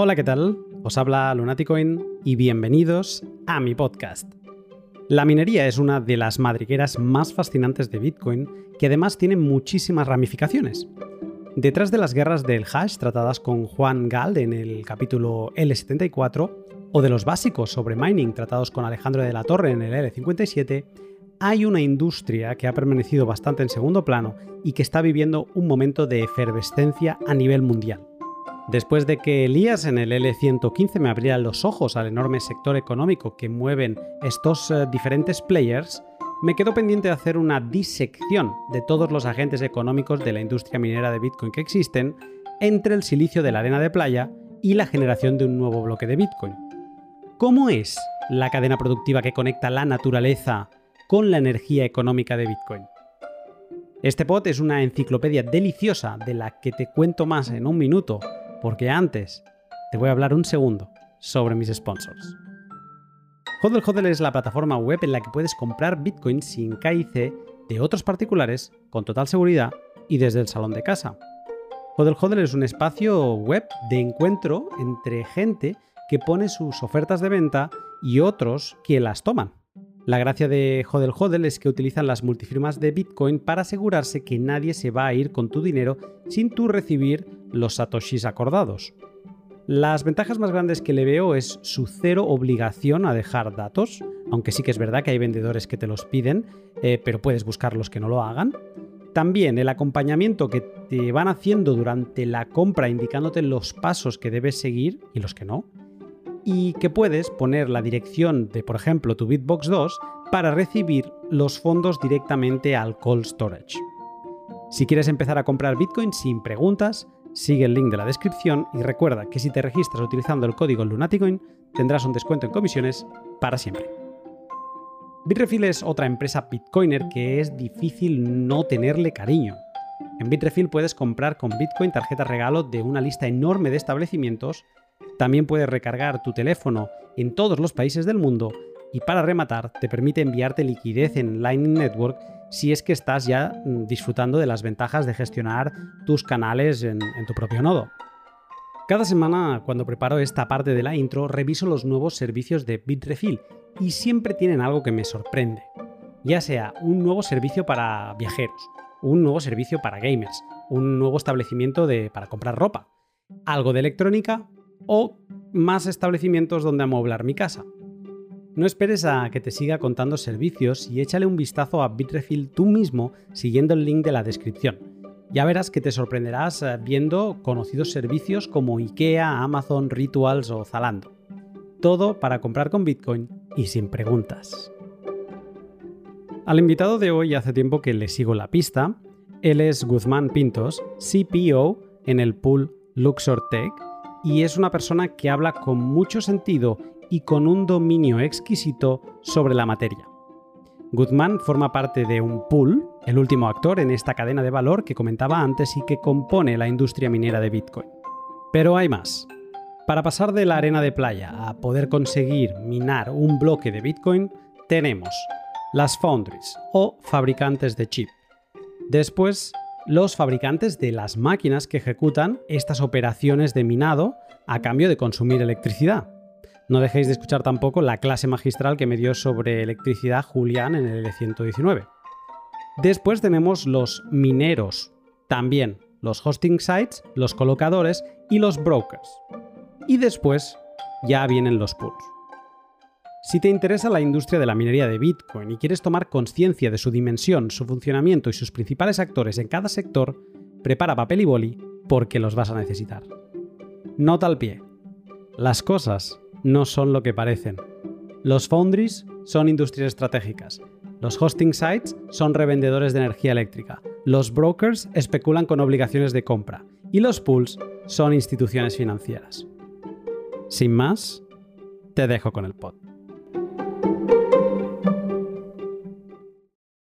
Hola, ¿qué tal? Os habla Lunaticoin y bienvenidos a mi podcast. La minería es una de las madrigueras más fascinantes de Bitcoin que además tiene muchísimas ramificaciones. Detrás de las guerras del hash tratadas con Juan Gall en el capítulo L74, o de los básicos sobre mining tratados con Alejandro de la Torre en el L57, hay una industria que ha permanecido bastante en segundo plano y que está viviendo un momento de efervescencia a nivel mundial. Después de que Elías en el L115 me abriera los ojos al enorme sector económico que mueven estos eh, diferentes players, me quedo pendiente de hacer una disección de todos los agentes económicos de la industria minera de Bitcoin que existen entre el silicio de la arena de playa y la generación de un nuevo bloque de Bitcoin. ¿Cómo es la cadena productiva que conecta la naturaleza con la energía económica de Bitcoin? Este pod es una enciclopedia deliciosa de la que te cuento más en un minuto porque antes te voy a hablar un segundo sobre mis sponsors. Hodl Hodl es la plataforma web en la que puedes comprar Bitcoin sin KIC de otros particulares con total seguridad y desde el salón de casa. Hodl Hodl es un espacio web de encuentro entre gente que pone sus ofertas de venta y otros que las toman. La gracia de Hodel Hodel es que utilizan las multifirmas de Bitcoin para asegurarse que nadie se va a ir con tu dinero sin tú recibir los satoshis acordados. Las ventajas más grandes que le veo es su cero obligación a dejar datos, aunque sí que es verdad que hay vendedores que te los piden, eh, pero puedes buscar los que no lo hagan. También el acompañamiento que te van haciendo durante la compra indicándote los pasos que debes seguir y los que no y que puedes poner la dirección de, por ejemplo, tu Bitbox 2 para recibir los fondos directamente al cold storage. Si quieres empezar a comprar Bitcoin sin preguntas, sigue el link de la descripción y recuerda que si te registras utilizando el código Lunaticoin tendrás un descuento en comisiones para siempre. Bitrefill es otra empresa bitcoiner que es difícil no tenerle cariño. En Bitrefill puedes comprar con Bitcoin tarjetas regalo de una lista enorme de establecimientos también puedes recargar tu teléfono en todos los países del mundo y para rematar te permite enviarte liquidez en Lightning Network si es que estás ya mm, disfrutando de las ventajas de gestionar tus canales en, tu propio nodo. Cada semana, cuando preparo esta parte de la intro, reviso los nuevos servicios de Bitrefill y siempre tienen algo que me sorprende. Ya sea un nuevo servicio para viajeros, un nuevo servicio para gamers, un nuevo establecimiento de, para comprar ropa, algo de electrónica o más establecimientos donde amoblar mi casa. No esperes a que te siga contando servicios y échale un vistazo a Bitrefill tú mismo siguiendo el link de la descripción. Ya verás que te sorprenderás eh, viendo conocidos servicios como IKEA, Amazon, Rituals o Zalando. Todo para comprar con Bitcoin y sin preguntas. Al invitado de hoy hace tiempo que le sigo la pista. Él es Guzmán Pintos, CPO en el pool Luxor Tech y es una persona que habla con mucho sentido y con un dominio exquisito sobre la materia. Guzmán forma parte de un pool, el último actor en esta cadena de valor que comentaba antes y que compone la industria minera de Bitcoin. Pero hay más. Para pasar de la arena de playa a poder conseguir minar un bloque de Bitcoin, tenemos las foundries o fabricantes de chip. Después los fabricantes de las máquinas que ejecutan estas operaciones de minado a cambio de consumir electricidad. No dejéis de escuchar tampoco la clase magistral que me dio sobre electricidad Julián en el L119. Después tenemos los mineros, también los hosting sites, los colocadores y los brokers. Y después ya vienen los pools. Si te interesa la industria de la minería de Bitcoin y quieres tomar conciencia de su dimensión, su funcionamiento y sus principales actores en cada sector, prepara papel y boli porque los vas a necesitar. Nota al pie. Las cosas no son lo que parecen. Los foundries son industrias estratégicas. Los hosting sites son revendedores de energía eléctrica. Los brokers especulan con obligaciones de compra. Y los pools son instituciones financieras. Sin más, te dejo con el pod.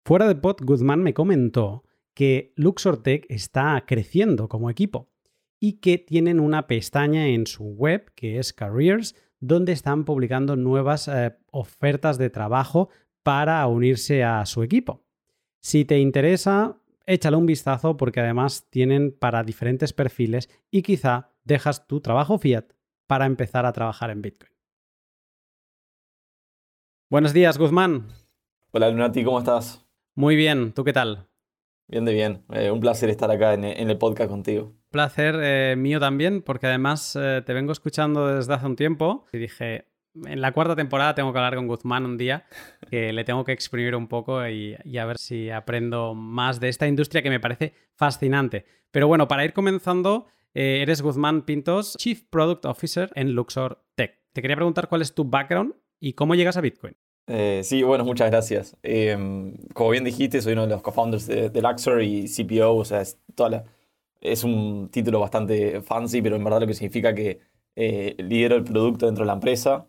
Fuera de pod, Guzmán me comentó que Luxor Tech está creciendo como equipo y que tienen una pestaña en su web que es Careers, donde están publicando nuevas eh, ofertas de trabajo para unirse a su equipo. Si te interesa, échale un vistazo porque además tienen para diferentes perfiles y quizá dejas tu trabajo fiat para empezar a trabajar en Bitcoin. Buenos días, Guzmán. Hola, Lunati, ¿cómo estás? Muy bien, ¿tú qué tal? Bien de bien. Eh, un placer estar acá en, el podcast contigo. Placer eh, mío también, porque además eh, te vengo escuchando desde hace un tiempo y dije, en la cuarta temporada tengo que hablar con Guzmán un día, que le tengo que exprimir un poco y, a ver si aprendo más de esta industria que me parece fascinante. Pero bueno, para ir comenzando, eres Guzmán Pintos, Chief Product Officer en Luxor Tech. Te quería preguntar cuál es tu background ¿Y cómo llegas a Bitcoin? Eh, sí, bueno, muchas gracias. Em, como bien dijiste, soy uno de los co-founders de, de, Luxor y CPO, o sea, es, toda es un título bastante fancy, pero en verdad lo que significa que eh, lidero el producto dentro de la empresa.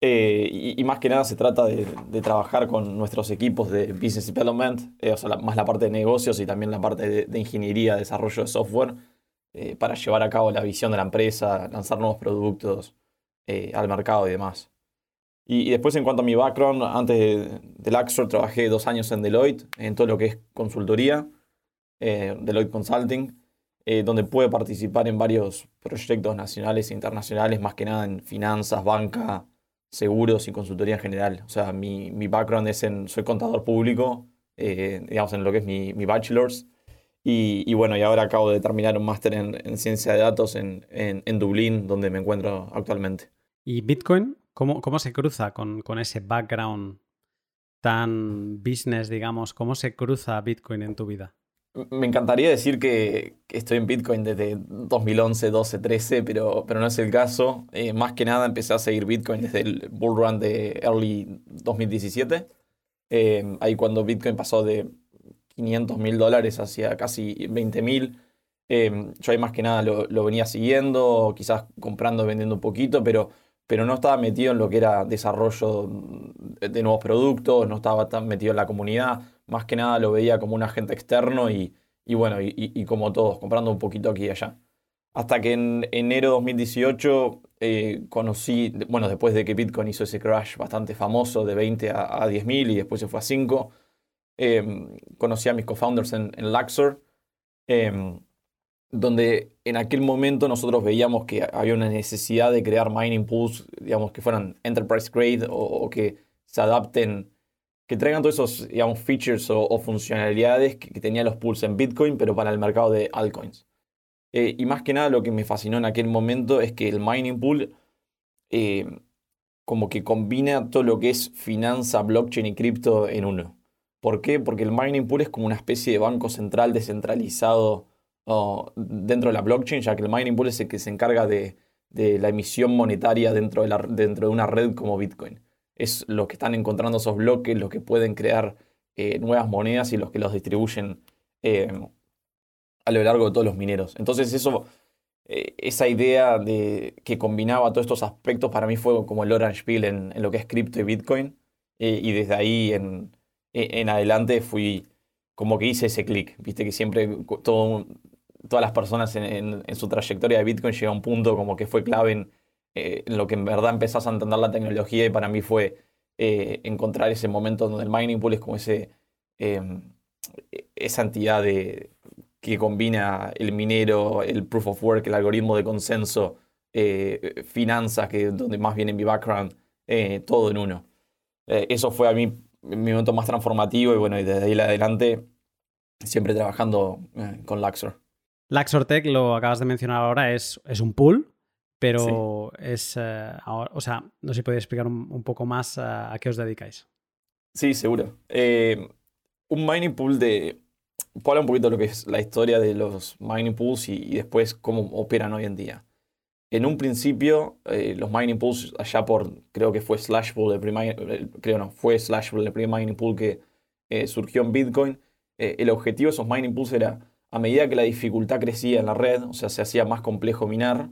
Eh, y, más que nada se trata de, trabajar con nuestros equipos de business development, o sea, más la parte de negocios y también la parte de, de ingeniería, desarrollo de software, para llevar a cabo la visión de la empresa, lanzar nuevos productos al mercado y demás. Y, después en cuanto a mi background, antes de, de Luxor trabajé dos años en Deloitte, en todo lo que es consultoría, eh, Deloitte Consulting, eh, donde pude participar en varios proyectos nacionales e internacionales, más que nada en finanzas, banca, seguros y consultoría en general. O sea, mi, mi background es en, soy contador público, eh, digamos, en lo que es mi, mi bachelor's. Y, y, bueno, y ahora acabo de terminar un máster en, en, ciencia de datos en, en, en Dublín, donde me encuentro actualmente. ¿Y Bitcoin? ¿Cómo, se cruza con, ese background tan business, digamos? ¿Cómo se cruza Bitcoin en tu vida? Me encantaría decir que, estoy en Bitcoin desde 2011, 12, 13, pero, pero no es el caso. Eh, más que nada empecé a seguir Bitcoin desde el bull run de early 2017. Eh, ahí cuando Bitcoin pasó de 500 mil dólares hacia casi 20 mil. Eh, yo ahí más que nada lo, lo venía siguiendo, quizás comprando, vendiendo un poquito, pero pero no estaba metido en lo que era desarrollo de nuevos productos, no estaba tan metido en la comunidad, más que nada lo veía como un agente externo y, bueno, y, como todos, comprando un poquito aquí y allá. Hasta que en enero de 2018 eh, conocí, bueno, después de que Bitcoin hizo ese crash bastante famoso de 20 a, a 10 mil y después se fue a 5, em, conocí a mis co-founders en, Luxor. Em, donde en aquel momento nosotros veíamos que había una necesidad de crear mining pools, digamos, que fueran enterprise grade o, que se adapten, que traigan todos esos, digamos, features o, funcionalidades que, tenían los pools en Bitcoin, pero para el mercado de altcoins. Eh, y más que nada lo que me fascinó en aquel momento es que el mining pool eh, como que combina todo lo que es finanza, blockchain y cripto en uno. ¿Por qué? Porque el mining pool es como una especie de banco central descentralizado dentro de la blockchain, ya que el mining pool es el que se encarga de, la emisión monetaria dentro de, la, dentro de una red como Bitcoin. Es los que están encontrando esos bloques, los que pueden crear eh, nuevas monedas y los que los distribuyen eh, a lo largo de todos los mineros. Entonces eso, eh, esa idea de que combinaba todos estos aspectos para mí fue como el Orange Pill en, lo que es cripto y Bitcoin. y desde ahí en, en adelante fui como que hice ese clic. Viste que siempre todas las personas en, su trayectoria de Bitcoin llega a un punto como que fue clave eh, lo que en verdad empezás a entender la tecnología y para mí fue eh, encontrar ese momento donde el mining pool es como ese, em, esa entidad de, que combina el minero, el proof of work, el algoritmo de consenso, eh, finanzas, que donde más viene mi background, todo en uno. eso fue a mí mi momento más transformativo y bueno, y desde ahí adelante siempre trabajando con Luxor. Luxor Tech, lo acabas de mencionar ahora, es, es un pool, pero es, eh, o sea, no sé si podéis explicar un, poco más a, qué os dedicáis. Sí, seguro. Eh, un mining pool de... Puedo hablar un poquito de lo que es la historia de los mining pools y, después cómo operan hoy en día. En un principio, eh, los mining pools, allá por, creo que fue Slashpool, el primer, creo no, fue Slashpool el primer mining pool que surgió en Bitcoin. el objetivo de esos mining pools era a medida que la dificultad crecía en la red, o sea, se hacía más complejo minar,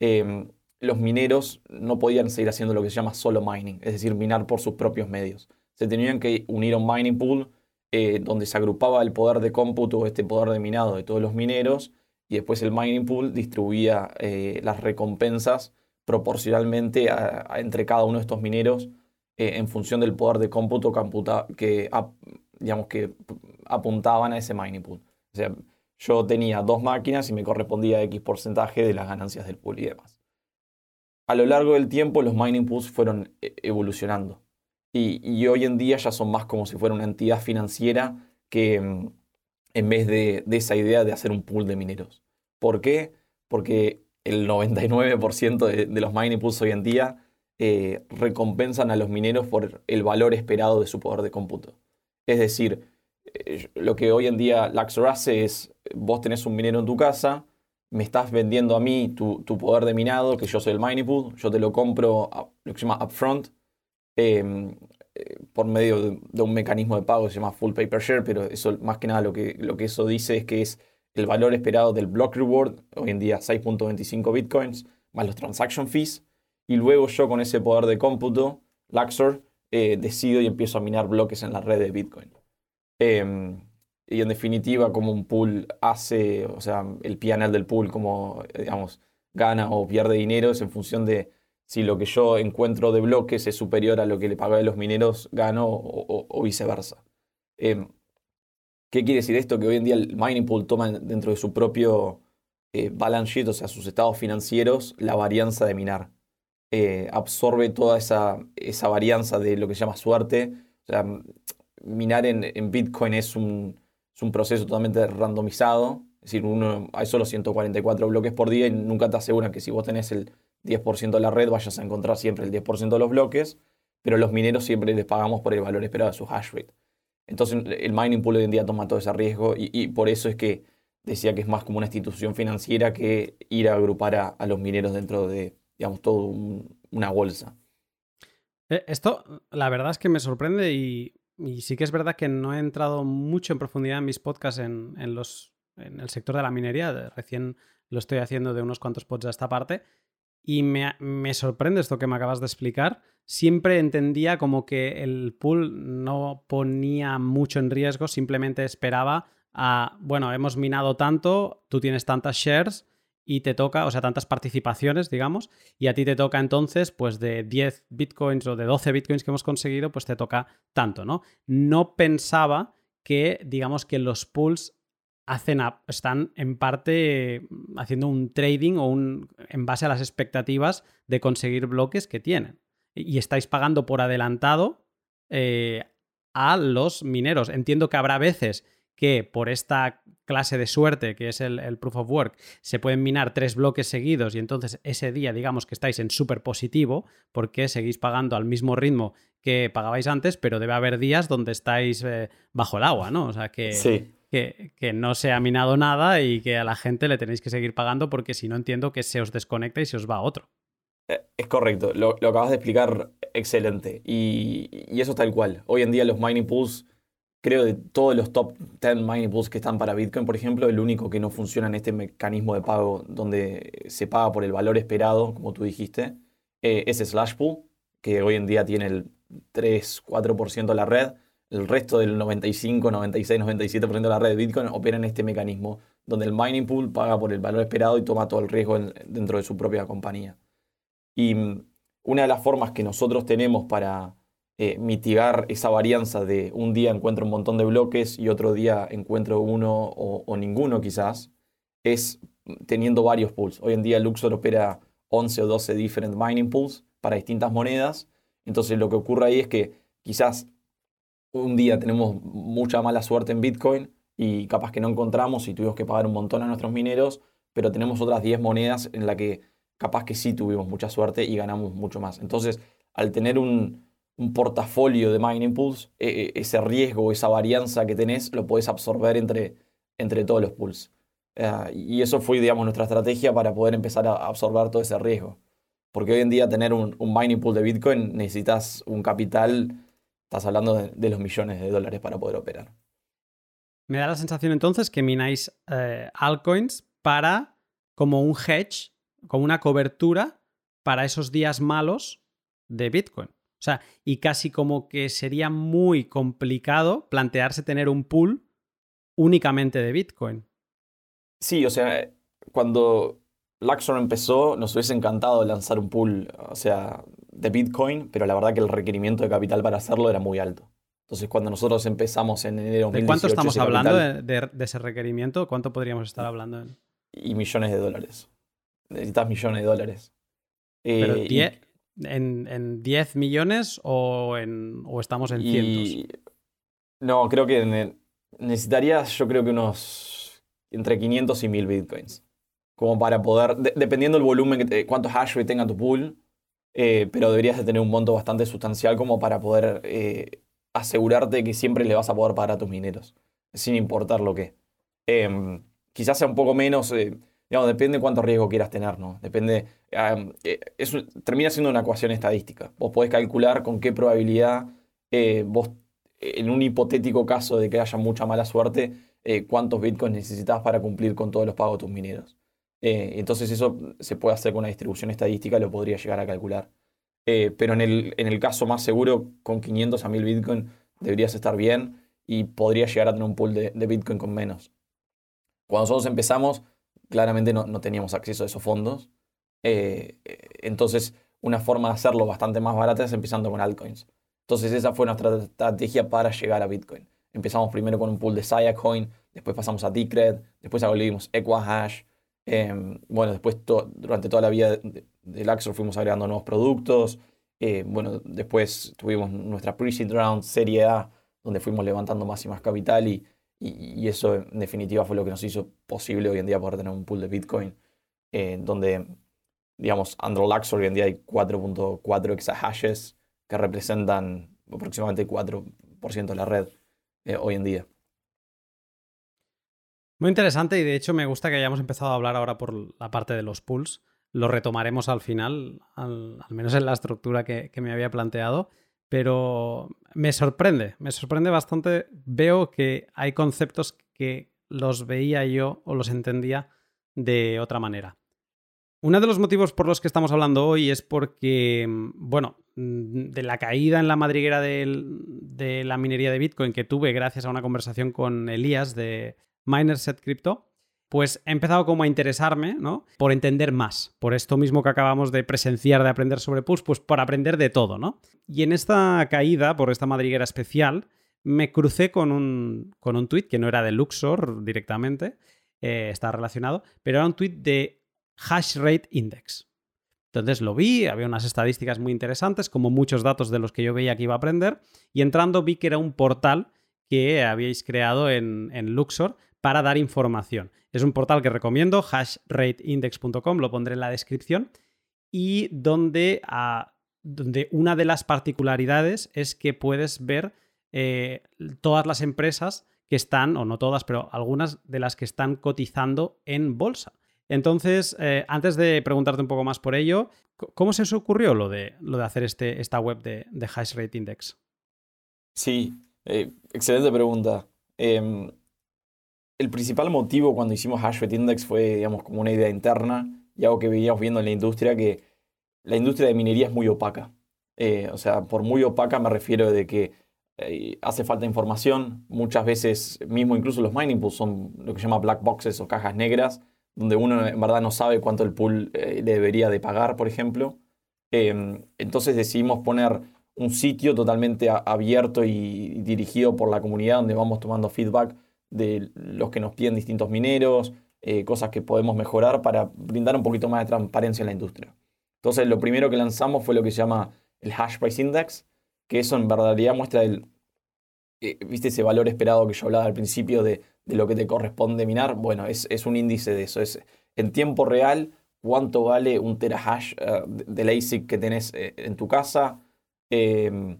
em, los mineros no podían seguir haciendo lo que se llama solo mining, es decir, minar por sus propios medios. Se tenían que unir a un mining pool eh, donde se agrupaba el poder de cómputo, este poder de minado de todos los mineros, y después el mining pool distribuía eh, las recompensas proporcionalmente entre cada uno de estos mineros eh, en función del poder de cómputo que, digamos, que apuntaban a ese mining pool. O sea, yo tenía dos máquinas y me correspondía X porcentaje de las ganancias del pool y demás. a lo largo del tiempo los mining pools fueron e, evolucionando. Y, hoy en día ya son más como si fuera una entidad financiera que mm, en vez de, esa idea de hacer un pool de mineros. ¿Por qué? Porque el 99% de, de, los mining pools hoy en día eh, recompensan a los mineros por el valor esperado de su poder de cómputo. Es decir, eh, lo que hoy en día Laxor hace es, vos tenés un minero en tu casa, me estás vendiendo a mí tu, poder de minado, que yo soy el mining pool, yo te lo compro lo que se llama upfront, em, eh, por medio de, un mecanismo de pago que se llama full paper share, pero eso más que nada lo que, lo que eso dice es que es el valor esperado del block reward, hoy en día 6.25 bitcoins, más los transaction fees, y luego yo con ese poder de cómputo, Laxor, eh, decido y empiezo a minar bloques en la red de Bitcoin. Em, y en definitiva, como un pool hace, o sea, el PNL del pool, como, digamos, gana o pierde dinero, es en función de si lo que yo encuentro de bloques es superior a lo que le pago a los mineros, gano o, viceversa. Em, ¿Qué quiere decir esto? Que hoy en día el mining pool toma dentro de su propio eh, balance sheet, o sea, sus estados financieros, la varianza de minar. Eh, absorbe toda esa, esa varianza de lo que se llama suerte. O sea, minar en, Bitcoin es un, es un, proceso totalmente randomizado. Es decir, uno, hay solo 144 bloques por día y nunca te asegura que si vos tenés el 10% de la red vayas a encontrar siempre el 10% de los bloques, pero los mineros siempre les pagamos por el valor esperado de su hash rate. Entonces el mining pool hoy en día toma todo ese riesgo y, por eso es que decía que es más como una institución financiera que ir a agrupar a, los mineros dentro de, digamos, todo una bolsa. Eh, esto, la verdad es que me sorprende y y sí que es verdad que no he entrado mucho en profundidad en mis podcasts en, los, en el sector de la minería. Recién lo estoy haciendo de unos cuantos pods a esta parte. Y me, me, sorprende esto que me acabas de explicar. Siempre entendía como que el pool no ponía mucho en riesgo, simplemente esperaba a, bueno, hemos minado tanto, tú tienes tantas shares, y te toca, o sea, tantas participaciones, digamos, y a ti te toca entonces, pues de 10 bitcoins o de 12 bitcoins que hemos conseguido, pues te toca tanto, ¿no? No pensaba que, digamos, que los pools hacen están en parte haciendo un trading o un en base a las expectativas de conseguir bloques que tienen. Y estáis pagando por adelantado eh, a los mineros. Entiendo que habrá veces que por esta clase de suerte, que es el, proof of work, se pueden minar tres bloques seguidos y entonces ese día digamos que estáis en súper positivo porque seguís pagando al mismo ritmo que pagabais antes, pero debe haber días donde estáis eh, bajo el agua, ¿no? O sea, que, que, no se ha minado nada y que a la gente le tenéis que seguir pagando porque si no entiendo que se os desconecta y se os va a otro. Eh, es correcto, lo, acabas de explicar excelente y, y eso tal cual. Hoy en día los mining pools creo de todos los top 10 mining pools que están para Bitcoin, por ejemplo, el único que no funciona en este mecanismo de pago donde se paga por el valor esperado, como tú dijiste, eh, es Slash Pool, que hoy en día tiene el 3, 4% de la red. El resto del 95, 96, 97% de la red de Bitcoin opera en este mecanismo, donde el mining pool paga por el valor esperado y toma todo el riesgo dentro de su propia compañía. Y mm, una de las formas que nosotros tenemos para eh, mitigar esa varianza de un día encuentro un montón de bloques y otro día encuentro uno o, ninguno quizás, es teniendo varios pools. Hoy en día Luxor opera 11 o 12 different mining pools para distintas monedas. Entonces lo que ocurre ahí es que quizás un día tenemos mucha mala suerte en Bitcoin y capaz que no encontramos y tuvimos que pagar un montón a nuestros mineros, pero tenemos otras 10 monedas en las que capaz que sí tuvimos mucha suerte y ganamos mucho más. Entonces, al tener un, un portafolio de mining pools, e, e, ese riesgo, esa varianza que tenés, lo podés absorber entre, entre todos los pools. Eh, y eso fue, digamos, nuestra estrategia para poder empezar a absorber todo ese riesgo. Porque hoy en día tener un, mining pool de Bitcoin necesitas un capital, estás hablando de, los millones de dólares para poder operar. Me da la sensación entonces que mináis eh, altcoins para como un hedge, como una cobertura para esos días malos de Bitcoin. O sea, y casi como que sería muy complicado plantearse tener un pool únicamente de Bitcoin. Sí, o sea, cuando Luxor empezó, nos hubiese encantado lanzar un pool, o sea, de Bitcoin, pero la verdad que el requerimiento de capital para hacerlo era muy alto. Entonces, cuando nosotros empezamos en enero de ¿De cuánto estamos hablando de, ese requerimiento? ¿Cuánto podríamos estar hablando? Y millones de dólares. Necesitas millones de dólares. ¿Pero en, 10 millones o, en, o estamos en cientos? No, creo que necesitarías, yo creo que unos entre 500 y 1000 bitcoins. Como para poder, dependiendo del volumen, que cuánto hash rate tenga tu pool, eh, pero deberías de tener un monto bastante sustancial como para poder eh, asegurarte que siempre le vas a poder pagar a tus mineros, sin importar lo que. Em, quizás sea un poco menos, eh, digamos, depende de cuánto riesgo quieras tener, ¿no? Depende, termina siendo una ecuación estadística. Vos podés calcular con qué probabilidad vos, en un hipotético caso de que haya mucha mala suerte, cuántos bitcoins necesitas para cumplir con todos los pagos de tus mineros. Eh, entonces eso se puede hacer con una distribución estadística, lo podría llegar a calcular. Eh, pero en el, en el, caso más seguro, con 500 a 1000 Bitcoin deberías estar bien y podría llegar a tener un pool de, Bitcoin con menos. Cuando nosotros empezamos, claramente no, no teníamos acceso a esos fondos. Eh, entonces, una forma de hacerlo bastante más barata es empezando con altcoins. Entonces, esa fue nuestra estrategia para llegar a Bitcoin. Empezamos primero con un pool de Sia Coin, después pasamos a Decred, después volvimos Equahash, Em, bueno, después durante toda la vida del Axor fuimos agregando nuevos productos. Eh, bueno, después tuvimos nuestra pre-seed round, Serie A, donde fuimos levantando más y más capital y, y, eso en definitiva fue lo que nos hizo posible hoy en día poder tener un pool de Bitcoin, eh, donde, digamos, Luxor hoy en día hay 4.4 exahashes que representan aproximadamente 4% de la red eh, hoy en día. Muy interesante y de hecho me gusta que hayamos empezado a hablar ahora por la parte de los pools. Lo retomaremos al final, al, menos en la estructura que, me había planteado, pero me sorprende, me sorprende bastante. Veo que hay conceptos que los veía yo o los entendía de otra manera. Uno de los motivos por los que estamos hablando hoy es porque, bueno, de la caída en la madriguera de la minería de Bitcoin que tuve gracias a una conversación con Elías de Minerset Crypto, pues he empezado como a interesarme, ¿no? Por entender más, por esto mismo que acabamos de presenciar, de aprender sobre PUS, pues por aprender de todo, ¿no? Y en esta caída, por esta madriguera especial, me crucé con un, con un tweet que no era de Luxor directamente, eh, está relacionado, pero era un tweet de Hash Rate Index. Entonces lo vi, había unas estadísticas muy interesantes, como muchos datos de los que yo veía que iba a aprender, y entrando vi que era un portal que habíais creado en, en Luxor para dar información. Es un portal que recomiendo, hashrateindex.com, lo pondré en la descripción, y donde, ah, donde, una de las particularidades es que puedes ver eh, todas las empresas que están, o no todas, pero algunas de las que están cotizando en bolsa. Entonces, eh, antes de preguntarte un poco más por ello, ¿cómo se os ocurrió lo de, lo de hacer este, esta web de, de? Sí, eh, excelente pregunta. Em, el principal motivo cuando hicimos Hash Index fue, digamos, como una idea interna y algo que veíamos viendo en la industria, que la industria de minería es muy opaca. Eh, o sea, por muy opaca me refiero de que eh, hace falta información. Muchas veces, mismo incluso los mining pools son lo que se llama black boxes o cajas negras, donde uno en verdad no sabe cuánto el pool eh, le debería de pagar, por ejemplo. Em, entonces decidimos poner un sitio totalmente abierto y dirigido por la comunidad donde vamos tomando feedback de los que nos piden distintos mineros, eh, cosas que podemos mejorar para brindar un poquito más de transparencia en la industria. Entonces, lo primero que lanzamos fue lo que se llama el Hash Price Index, que eso en verdad muestra el, eh, ¿viste ese valor esperado que yo hablaba al principio de, lo que te corresponde minar? Bueno, es, un índice de eso. Es en tiempo real cuánto vale un terahash uh, del ASIC que tenés en tu casa. Em,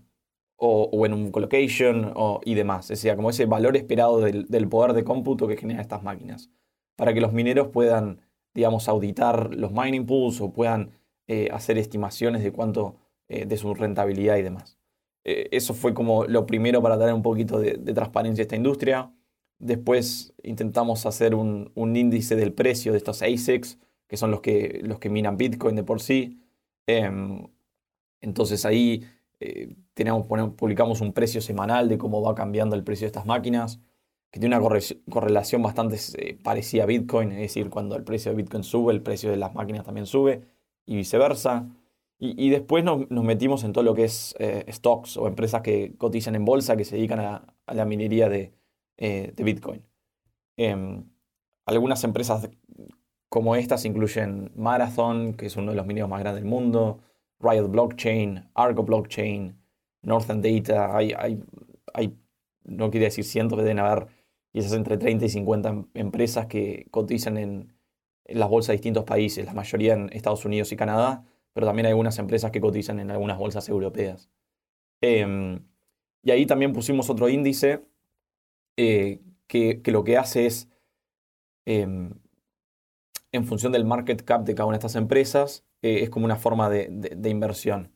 o, en un colocation y demás. Es decir, como ese valor esperado del, poder de cómputo que generan estas máquinas. Para que los mineros puedan, digamos, auditar los mining pools o puedan eh, hacer estimaciones de cuánto, eh, de su rentabilidad y demás. Eh, eso fue como lo primero para dar un poquito de, transparencia a esta industria. Después intentamos hacer un, índice del precio de estos ASICs, que son los que, los que minan Bitcoin de por sí. Em, entonces ahí eh, publicamos un precio semanal de cómo va cambiando el precio de estas máquinas, que tiene una correlación bastante eh, parecida a Bitcoin, es decir, cuando el precio de Bitcoin sube, el precio de las máquinas también sube, y viceversa. Y, después nos, metimos en todo lo que es eh, stocks o empresas que cotizan en bolsa, que se dedican a, la minería de, de Bitcoin. Em, algunas empresas como estas incluyen Marathon, que es uno de los mineros más grandes del mundo, Riot Blockchain, Argo Blockchain, Northern Data, hay, hay, no quiere decir cientos, deben haber quizás entre 30 y 50 em, empresas que cotizan en, las bolsas de distintos países, la mayoría en Estados Unidos y Canadá, pero también hay algunas empresas que cotizan en algunas bolsas europeas. Em, y ahí también pusimos otro índice eh, que, lo que hace es, em, en función del market cap de cada una de estas empresas, eh, es como una forma de, inversión.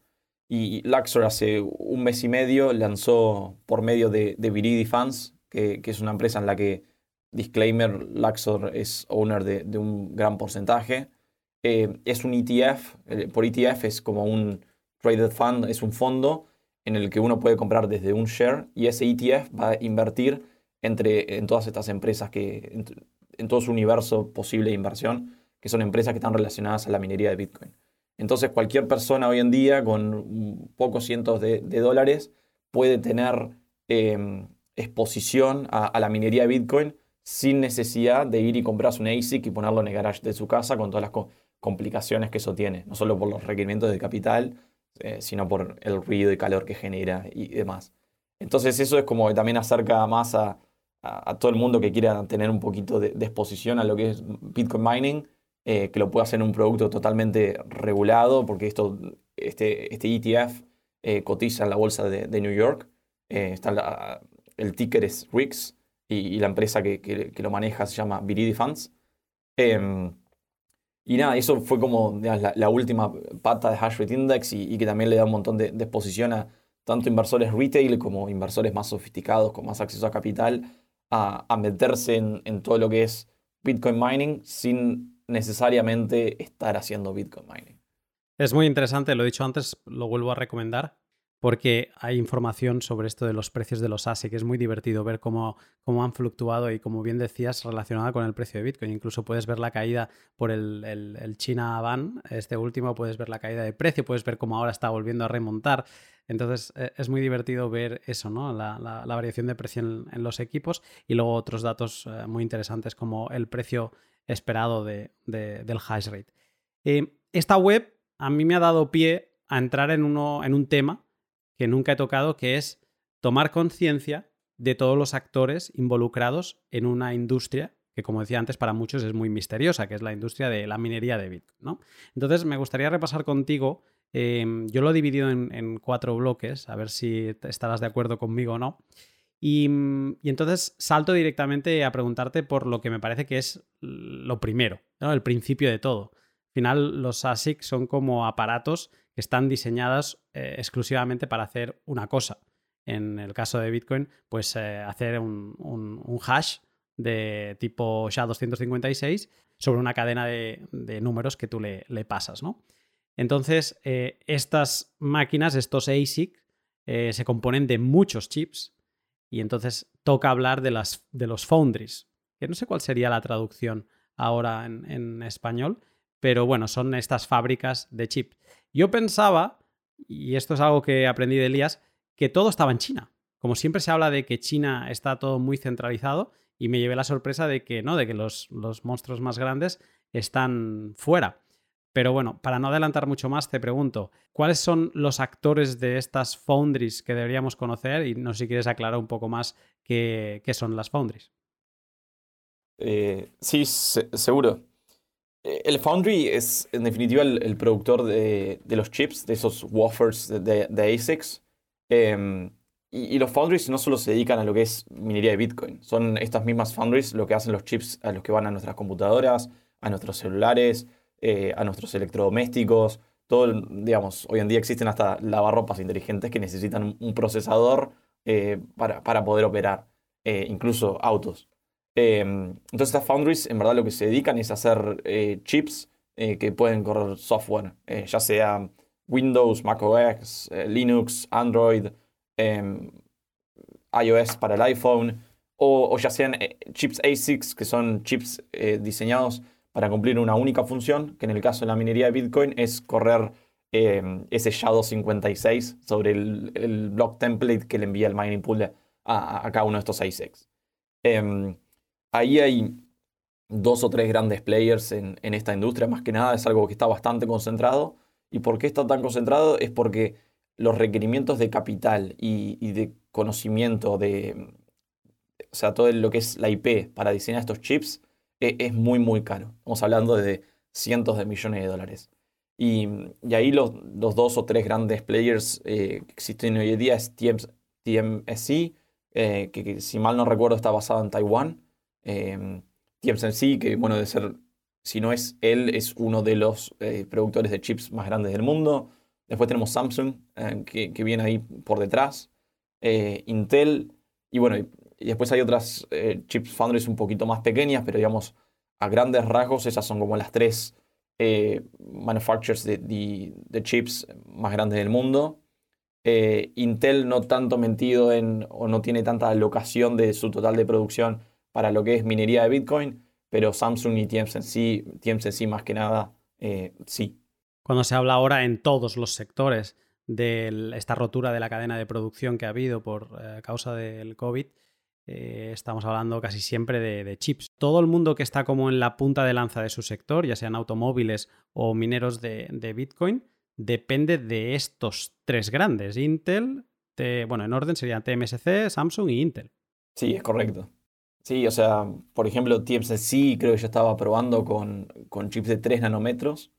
Y Luxor hace un mes y medio lanzó por medio de, de Viridi Funds, que, es una empresa en la que, disclaimer, Luxor es owner de, un gran porcentaje. Eh, es un ETF, por ETF es como un traded fund, es un fondo en el que uno puede comprar desde un share y ese ETF va a invertir entre, en todas estas empresas, que, en, todo su universo posible de inversión, que son empresas que están relacionadas a la minería de Bitcoin. Entonces cualquier persona hoy en día con pocos cientos de, dólares puede tener em, exposición a, la minería de Bitcoin sin necesidad de ir y comprarse un ASIC y ponerlo en el garage de su casa con todas las complicaciones que eso tiene, no solo por los requerimientos de capital, eh, sino por el ruido y calor que genera y demás. Entonces eso es como que también acerca más a, todo el mundo que quiera tener un poquito de, exposición a lo que es Bitcoin mining, eh, que lo pueda hacer en un producto totalmente regulado, porque esto, este, este ETF eh, cotiza en la bolsa de, New York, está el ticker es RIX y, la empresa que, lo maneja se llama Viridi Funds. Em, y nada, eso fue como la, última pata de Hash Rate Index y, que también le da un montón de, exposición a tanto inversores retail como inversores más sofisticados con más acceso a capital a, meterse en, todo lo que es Bitcoin mining sin necesariamente estar haciendo Bitcoin mining. Es muy interesante, lo he dicho antes, lo vuelvo a recomendar porque hay información sobre esto de los precios de los ASIC. Es muy divertido ver cómo, cómo han fluctuado y, como bien decías, relacionada con el precio de Bitcoin. Incluso puedes ver la caída por el, China Ban, este último, puedes ver la caída de precio, puedes ver cómo ahora está volviendo a remontar. Entonces e, es muy divertido ver eso, ¿no? La, variación de precio en, los equipos y luego otros datos eh, muy interesantes como el precio esperado del hash rate. Eh, esta web a mí me ha dado pie a entrar en, uno, en un tema que nunca he tocado, que es tomar conciencia de todos los actores involucrados en una industria que, como decía antes, para muchos es muy misteriosa, que es la industria de la minería de Bitcoin. ¿no? Entonces, me gustaría repasar contigo, em, yo lo he dividido en, cuatro bloques, a ver si estarás de acuerdo conmigo o no. Y, entonces salto directamente a preguntarte por lo que me parece que es lo primero, el principio de todo. Al final, los ASIC son como aparatos que están diseñadas eh, exclusivamente para hacer una cosa. En el caso de Bitcoin, pues eh, hacer un, hash de tipo SHA-256 sobre una cadena de, números que tú le, pasas, ¿no? Entonces, eh, estas máquinas, estos ASIC, se componen de muchos chips y entonces toca hablar de, las, de los foundries, que no sé cuál sería la traducción ahora en, español, pero bueno, son estas fábricas de chips. Yo pensaba, y esto es algo que aprendí de Elías, que todo estaba en China. Como siempre se habla de que China está todo muy centralizado, y me llevé la sorpresa de que no, de que los, los monstruos más grandes están fuera. Pero bueno, para no adelantar mucho más, te pregunto, ¿cuáles son los actores de estas foundries que deberíamos conocer? Y no sé si quieres aclarar un poco más qué, son las foundries. Eh, sí, seguro. Eh, el Foundry es, en definitiva, el, productor de, los chips, de esos wafers de, ASICs. Em, y, los foundries no solo se dedican a lo que es minería de Bitcoin, son estas mismas foundries lo que hacen los chips a los que van a nuestras computadoras, a nuestros celulares, eh, a nuestros electrodomésticos. Todo, digamos, hoy en día existen hasta lavarropas inteligentes que necesitan un procesador eh, para, para, poder operar, incluso autos. Em, entonces estas foundries en verdad lo que se dedican es a hacer eh, chips eh, que pueden correr software, eh, ya sea Windows, macOS, Linux, Android, em, iOS para el iPhone, o, ya sean chips ASICs, que son chips diseñados para cumplir una única función, que en el caso de la minería de Bitcoin es correr em, ese SHA-256 sobre el, block template que le envía el mining pool a, cada uno de estos ASICs ahí hay dos o tres grandes players en, esta industria, más que nada es algo que está bastante concentrado. ¿Y por qué está tan concentrado? Es porque los requerimientos de capital y, de conocimiento de, o sea, todo lo que es la IP para diseñar estos chips es, muy, muy caro. Estamos hablando de cientos de millones de dólares. Y, ahí los, dos o tres grandes players eh, que existen hoy en día es TMSC, eh, que, si mal no recuerdo está basado en Taiwán. Eh, TSMC, que bueno, de ser, si no es él, es uno de los eh, productores de chips más grandes del mundo. Después tenemos Samsung, eh, que, viene ahí por detrás. Intel, y bueno, y, después hay otras chips foundries un poquito más pequeñas, pero digamos, a grandes rasgos, esas son como las tres manufacturers de, chips más grandes del mundo. Eh, Intel no tanto mentido en, o no tiene tanta alocación de su total de producción para lo que es minería de Bitcoin, pero Samsung y TSMC, TSMC más que nada, eh, sí. Cuando se habla ahora en todos los sectores de esta rotura de la cadena de producción que ha habido por eh, causa del COVID, estamos hablando casi siempre de, chips. Todo el mundo que está como en la punta de lanza de su sector, ya sean automóviles o mineros de Bitcoin, depende de estos tres grandes, Intel, bueno, en orden serían TMSC, Samsung y Intel. Sí, es correcto. Sí, o sea, por ejemplo, TMSC creo que ya estaba probando con, con chips de 3 nanómetros.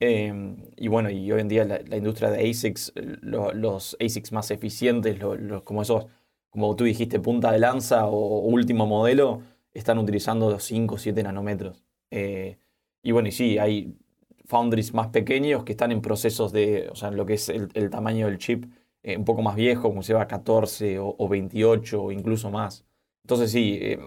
Em, y bueno, y hoy en día la, industria de ASICs, los ASICs más eficientes, como esos, como tú dijiste, punta de lanza o, último modelo, están utilizando los 5 o 7 nanómetros. Eh, y bueno, y sí, hay foundries más pequeños que están en procesos de, o sea, lo que es el, tamaño del chip eh, un poco más viejo, como se va a 14 o, 28 o incluso más. Entonces sí, eh,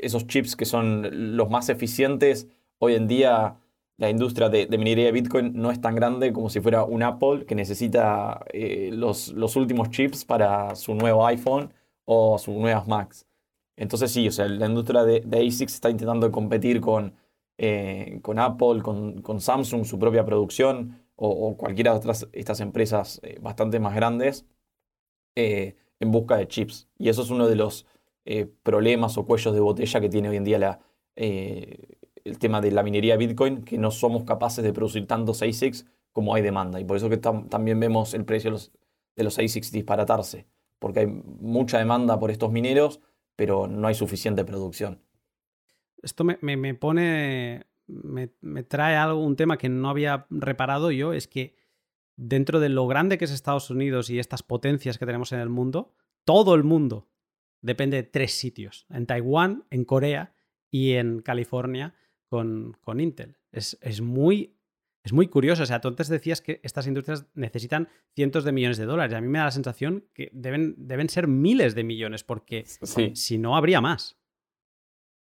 esos chips que son los más eficientes, hoy en día la industria de, minería de Bitcoin no es tan grande como si fuera un Apple que necesita eh, los, los, últimos chips para su nuevo iPhone o sus nuevas Macs. Entonces sí, o sea, la industria de, de ASICS está intentando competir con eh, con Apple, con, Samsung, su propia producción, o, cualquiera de otras estas empresas eh, bastante más grandes, en busca de chips. Y eso es uno de los problemas o cuellos de botella que tiene hoy en día la, el tema de la minería Bitcoin, que no somos capaces de producir tantos ASICs como hay demanda. Y por eso que también vemos el precio de los, de los ASICs disparatarse, porque hay mucha demanda por estos mineros, pero no hay suficiente producción esto me, pone, me, trae algo, un tema que no había reparado yo, es que dentro de lo grande que es Estados Unidos y estas potencias que tenemos en el mundo, todo el mundo depende de tres sitios, en Taiwán, en Corea y en California con, con Intel. Es, muy, es muy curioso, o sea, tú antes decías que estas industrias necesitan cientos de millones de dólares, y a mí me da la sensación que deben, deben ser miles de millones, porque si no habría más.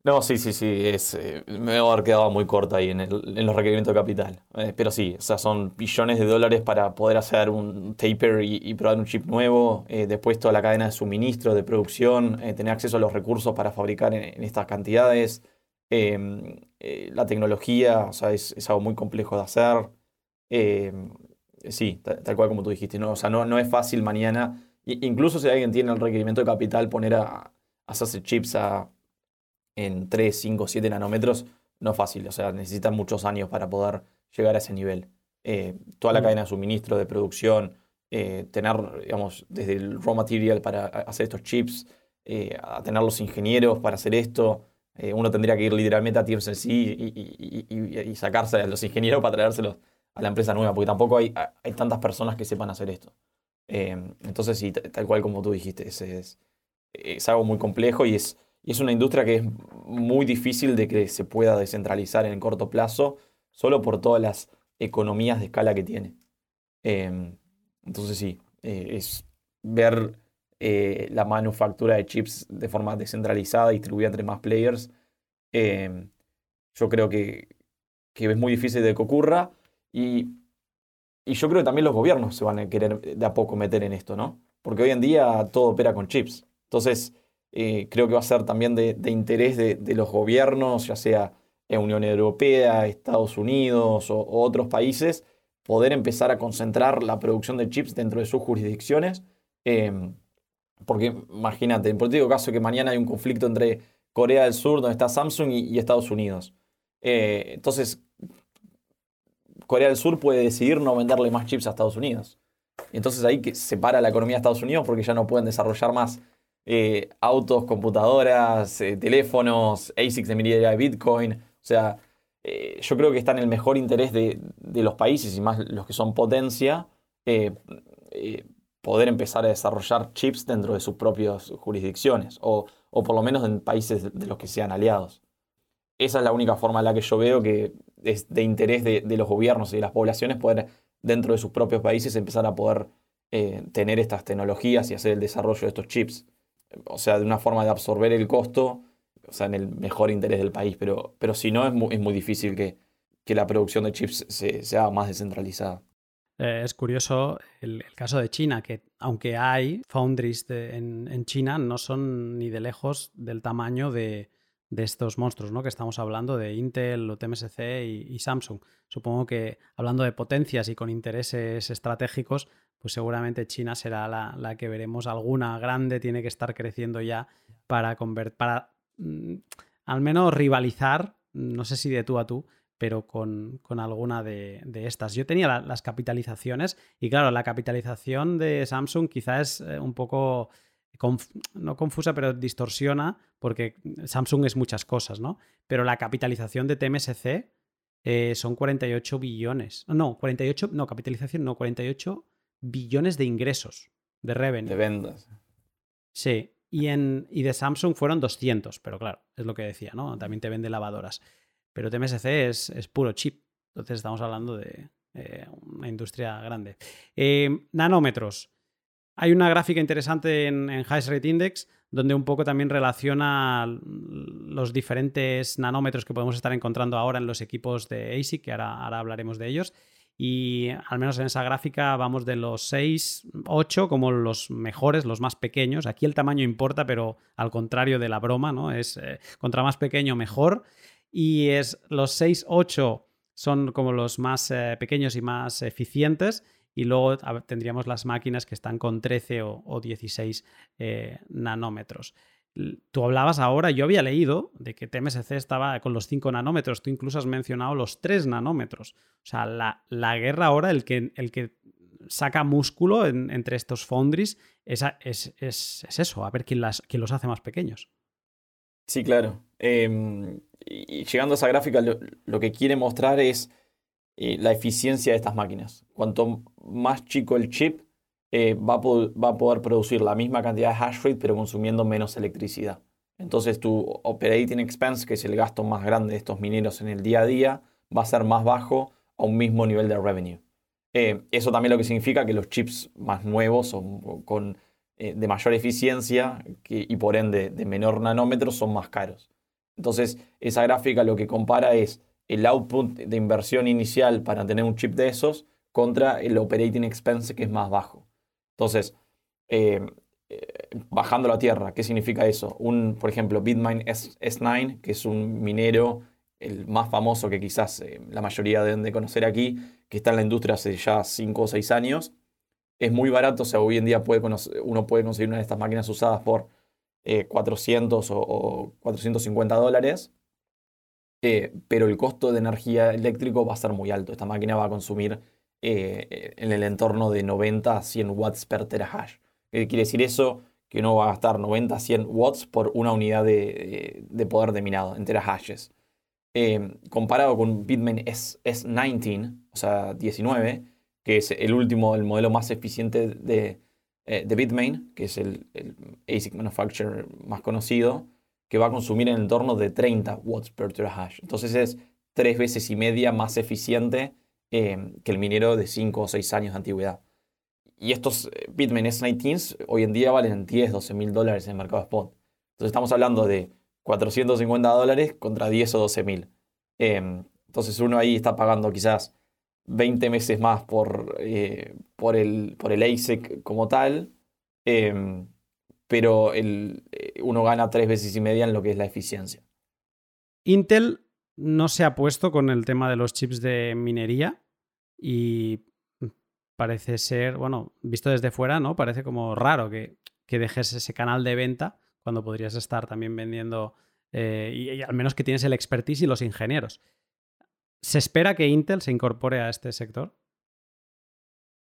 No, sí, sí, sí, es, eh, me voy a haber quedado muy corta ahí en, el, en los requerimientos de capital. Eh, pero sí, o sea, son billones de dólares para poder hacer un taper y, probar un chip nuevo. Eh, después toda la cadena de suministro, de producción, tener acceso a los recursos para fabricar en, estas cantidades. Em, la tecnología, o sea, es, es, algo muy complejo de hacer. Em, sí, tal, cual como tú dijiste, ¿no? O sea, no, no es fácil mañana, incluso si alguien tiene el requerimiento de capital, poner a, a hacerse chips a en 3, 5, 7 nanómetros no es fácil. O sea, necesitan muchos años para poder llegar a ese nivel. Eh, toda la mm. cadena de suministro, de producción, eh, tener, digamos, desde el raw material para hacer estos chips, eh, a tener los ingenieros para hacer esto. Uno tendría que ir literalmente a TSMC y, y, y, sacarse a los ingenieros para traérselos a la empresa nueva, porque tampoco hay, tantas personas que sepan hacer esto. entonces, sí, tal cual como tú dijiste, es, es, algo muy complejo y es, es una industria que es muy difícil de que se pueda descentralizar en el corto plazo, solo por todas las economías de escala que tiene. Em, entonces sí, eh, es ver eh, la manufactura de chips de forma descentralizada, distribuida entre más players. Em, yo creo que, que, es muy difícil de que ocurra y, y yo creo que también los gobiernos se van a querer de a poco meter en esto, ¿no? Porque hoy en día todo opera con chips. Entonces, eh, creo que va a ser también de, interés de, los gobiernos, ya sea en Unión Europea, Estados Unidos o, otros países, poder empezar a concentrar la producción de chips dentro de sus jurisdicciones. Em, porque imagínate, en político caso que mañana hay un conflicto entre Corea del Sur, donde está Samsung, y, Estados Unidos. Eh, entonces, Corea del Sur puede decidir no venderle más chips a Estados Unidos. Entonces ahí que se para la economía de Estados Unidos porque ya no pueden desarrollar más eh, autos, computadoras, eh, teléfonos, ASICs de minería de Bitcoin. O sea, yo creo que está en el mejor interés de, los países y más los que son potencia poder empezar a desarrollar chips dentro de sus propias jurisdicciones o, por lo menos en países de los que sean aliados. Esa es la única forma en la que yo veo que es de interés de, de los gobiernos y de las poblaciones poder dentro de sus propios países empezar a poder eh, tener estas tecnologías y hacer el desarrollo de estos chips. O sea, de una forma de absorber el costo, o sea, en el mejor interés del país. Pero, pero si no, es muy, es muy difícil que, que, la producción de chips se, sea más descentralizada. Eh, es curioso el, caso de China, que aunque hay foundries en, China, no son ni de lejos del tamaño de, de estos monstruos, ¿no? Que estamos hablando de Intel, o TMSC y, Samsung. Supongo que hablando de potencias y con intereses estratégicos, pues seguramente China será la, que veremos. Alguna grande tiene que estar creciendo ya para convertir, para mm, al menos rivalizar, no sé si de tú a tú, pero con, alguna de, estas. Yo tenía las capitalizaciones y claro, la capitalización de Samsung quizás es eh, un poco no confusa, pero distorsiona, porque Samsung es muchas cosas, ¿no? Pero la capitalización de TMSC eh, son 48 billones. No, 48, no, capitalización, no, 48 billones de ingresos de revenue. De vendas. Sí, y, en, y de Samsung fueron 200, pero claro, es lo que decía, ¿no? También te vende lavadoras. Pero TMSC es, puro chip. Entonces estamos hablando de una industria grande. Eh, nanómetros. Hay una gráfica interesante en, en Rate Index donde un poco también relaciona los diferentes nanómetros que podemos estar encontrando ahora en los equipos de ASIC, que ahora, hablaremos de ellos. Y al menos en esa gráfica vamos de los 6, 8 como los mejores, los más pequeños. Aquí el tamaño importa, pero al contrario de la broma, ¿no? Es eh, contra más pequeño mejor. Y es los 6, 8 son como los más eh, pequeños y más eficientes y luego tendríamos las máquinas que están con 13 o, 16 eh, nanómetros. Tú hablabas ahora, yo había leído de que TMSC estaba con los 5 nanómetros, tú incluso has mencionado los 3 nanómetros. O sea, la, guerra ahora, el que, el que saca músculo entre estos foundries es, es, eso, a ver quién, las, quién los hace más pequeños. Sí, claro. Em, y llegando a esa gráfica, lo que quiere mostrar es eh, la eficiencia de estas máquinas. Cuanto más chico el chip, eh, va, a va, a poder producir la misma cantidad de hash rate, pero consumiendo menos electricidad. Entonces tu operating expense, que es el gasto más grande de estos mineros en el día a día, va a ser más bajo a un mismo nivel de revenue. Eh, eso también lo que significa que los chips más nuevos o con, de mayor eficiencia y por ende de menor nanómetro son más caros. Entonces esa gráfica lo que compara es el output de inversión inicial para tener un chip de esos contra el operating expense que es más bajo. Entonces, eh, eh, bajando la tierra, ¿qué significa eso? Un, por ejemplo, Bitmain S 9 que es un minero, el más famoso que quizás eh, la mayoría deben de conocer aquí, que está en la industria hace ya 5 o 6 años, es muy barato, o sea, hoy en día puede uno puede conseguir una de estas máquinas usadas por 400 o, o 450 dólares eh, pero el costo de energía eléctrico va a ser muy alto. Esta máquina va a consumir eh, en el entorno de 90 a 100 watts per terahash. ¿Qué quiere decir eso? Que uno va a gastar 90 a 100 watts por una unidad de, poder de minado en terahashes. Eh, comparado con Bitmain S, 19 o sea, 19, que es el último, el modelo más eficiente de, de Bitmain, que es el, el ASIC manufacturer más conocido, que va a consumir en el de 30 watts per terahash. Entonces es tres veces y media más eficiente eh, que el minero de 5 o 6 años de antigüedad. Y estos eh, Bitmain S19 hoy en día valen 10, 12 mil dólares en el mercado spot. Entonces estamos hablando de 450 dólares contra 10 o 12 mil. Eh, entonces uno ahí está pagando quizás 20 meses más por, por, el, por el ASIC como tal pero el, eh, uno gana tres veces y media en lo que es la eficiencia. Intel no se ha puesto con el tema de los chips de minería y parece ser, bueno, visto desde fuera, ¿no? Parece como raro que, dejes ese canal de venta cuando podrías estar también vendiendo eh, y, al menos que tienes el expertise y los ingenieros. ¿Se espera que Intel se incorpore a este sector?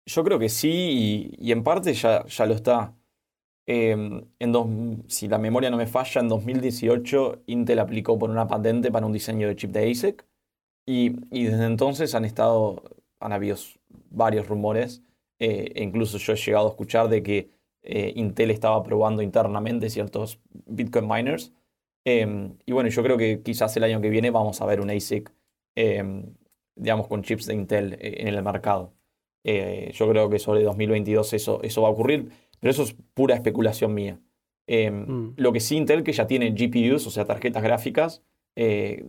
Yo creo que sí, y, en parte ya, ya lo está. Em, si la memoria no me falla, en 2018 Intel aplicó por una patente para un diseño de chip de ASIC y, desde entonces han estado, han habido varios rumores, eh, e incluso yo he llegado a escuchar de que eh, Intel estaba probando internamente ciertos Bitcoin miners. Em, y bueno, yo creo que quizás el año que viene vamos a ver un ASIC, em, digamos, con chips de Intel eh, en el mercado. yo creo que sobre 2022 eso, eso va a ocurrir pero eso es pura especulación mía. Em, mm. Lo que sí Intel, que ya tiene GPUs, o sea, tarjetas gráficas, eh,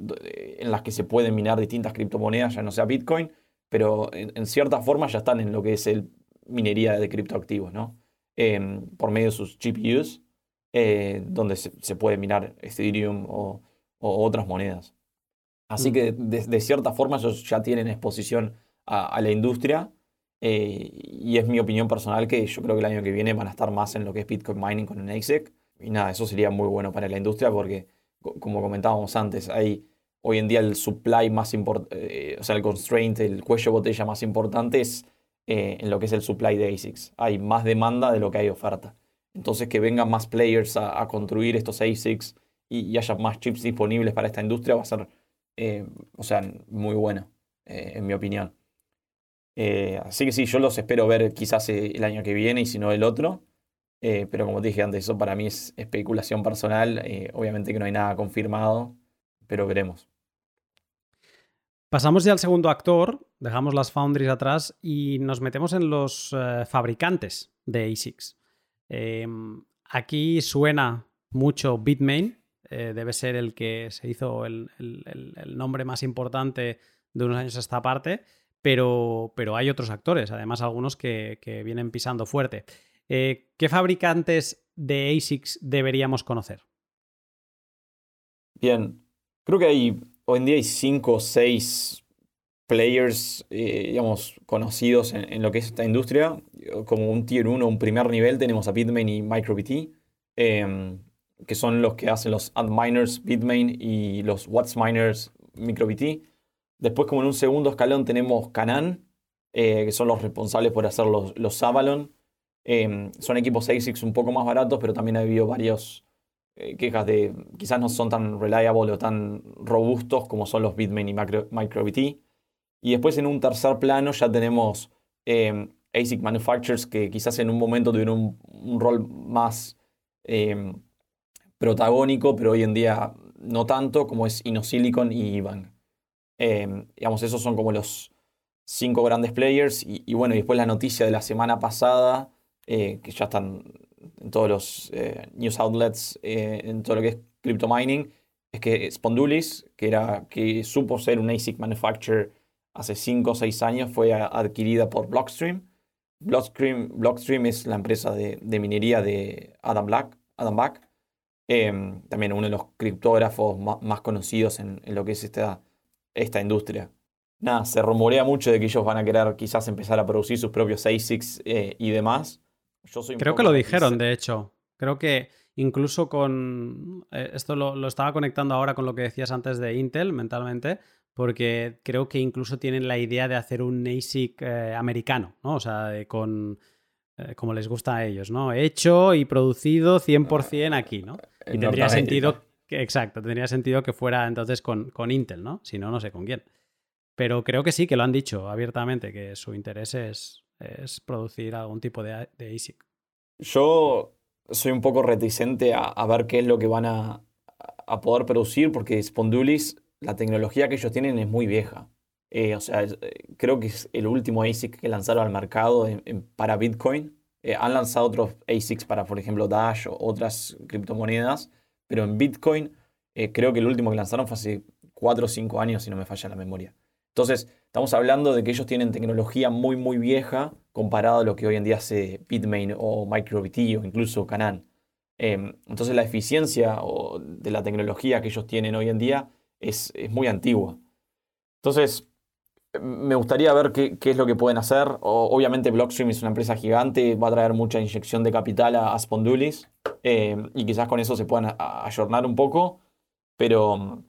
en las que se pueden minar distintas criptomonedas, ya no sea Bitcoin, pero en, cierta forma ya están en lo que es el minería de criptoactivos, ¿no? Em, por medio de sus GPUs, eh, donde se, puede minar Ethereum o, otras monedas. Así que de, cierta forma ellos ya tienen exposición a la industria eh, y es mi opinión personal que yo creo que el año que viene van a estar más en lo que es Bitcoin mining con un ASIC. Y nada, eso sería muy bueno para la industria porque, como comentábamos antes, hay hoy en día el supply más importante, eh, o sea, el constraint, el cuello de botella más importante es eh, en lo que es el supply de ASICs. Hay más demanda de lo que hay oferta. Entonces, que vengan más players a, construir estos ASICs y, haya más chips disponibles para esta industria va a ser, o sea, muy bueno, en mi opinión. Eh, así que sí, yo los espero ver quizás el año que viene y si no el otro. Eh, pero como te dije antes, eso para mí es especulación personal. Eh, obviamente que no hay nada confirmado, pero veremos. Pasamos ya al segundo actor, dejamos las foundries atrás y nos metemos en los fabricantes de ASICs. Aquí suena mucho Bitmain, debe ser el que se hizo el, el nombre más importante de unos años a esta parte pero, pero hay otros actores, además algunos que, vienen pisando fuerte. Eh, ¿Qué fabricantes de ASICs deberíamos conocer? Bien, creo que hay, hoy en día hay cinco o seis players, eh, digamos, conocidos en, lo que es esta industria. Como un tier 1, un primer nivel, tenemos a Bitmain y MicroBT, em, que son los que hacen los Antminers Bitmain y los WhatsMiners MicroBT. Después, como en un segundo escalón, tenemos Canan, eh, que son los responsables por hacer los, los Avalon. Em, son equipos ASICs un poco más baratos, pero también ha habido varios eh, quejas de quizás no son tan reliable o tan robustos como son los Bitmain y MicroBT. Y después en un tercer plano ya tenemos em, ASIC manufacturers que quizás en un momento tuvieron un, rol más protagónico, pero hoy en día no tanto, como es InnoSilicon y Ivan. Em, digamos, esos son como los cinco grandes players. Y, bueno, después la noticia de la semana pasada, eh, que ya están en todos los eh, news outlets, eh, en todo lo que es crypto mining, es que Spondulis, que, era, que supo ser un ASIC manufacturer hace 5 o 6 años, fue adquirida por Blockstream. Blockstream, Blockstream es la empresa de, minería de Adam Black, Adam Back. Em, también uno de los criptógrafos más, conocidos en, en, lo que es esta esta industria. Nada, se rumorea mucho de que ellos van a querer quizás empezar a producir sus propios ASICs eh, y demás. Yo Creo que lo dijeron, de hecho. Creo que incluso con... Eh, esto lo, estaba conectando ahora con lo que decías antes de Intel mentalmente, porque creo que incluso tienen la idea de hacer un ASIC eh, americano, ¿no? O sea, con... como les gusta a ellos, ¿no? Hecho y producido 100% aquí, ¿no? Y tendría sentido exacto, tendría sentido que fuera entonces con, con Intel, ¿no? Si no, no sé con quién. Pero creo que sí, que lo han dicho abiertamente, que su interés es, es producir algún tipo de, de, ASIC. Yo soy un poco reticente a, ver qué es lo que van a, a, poder producir, porque Spondulis, la tecnología que ellos tienen es muy vieja. Eh, o sea, eh, creo que es el último ASIC que lanzaron al mercado para Bitcoin. Eh, han lanzado otros ASICs para, por ejemplo, Dash o otras criptomonedas, pero en Bitcoin creo que el último que lanzaron fue hace 4 o 5 años, si no me falla la memoria. Entonces, estamos hablando de que ellos tienen tecnología muy, muy vieja comparado a lo que hoy en día hace Bitmain o MicroBT o incluso Canan. Em, entonces, la eficiencia de la tecnología que ellos tienen hoy en día es, muy antigua. Entonces, me gustaría ver qué, es lo que pueden hacer. obviamente, Blockstream es una empresa gigante, va a traer mucha inyección de capital a, a Spondulis. Eh, y quizás con eso se puedan ayornar un poco. Pero,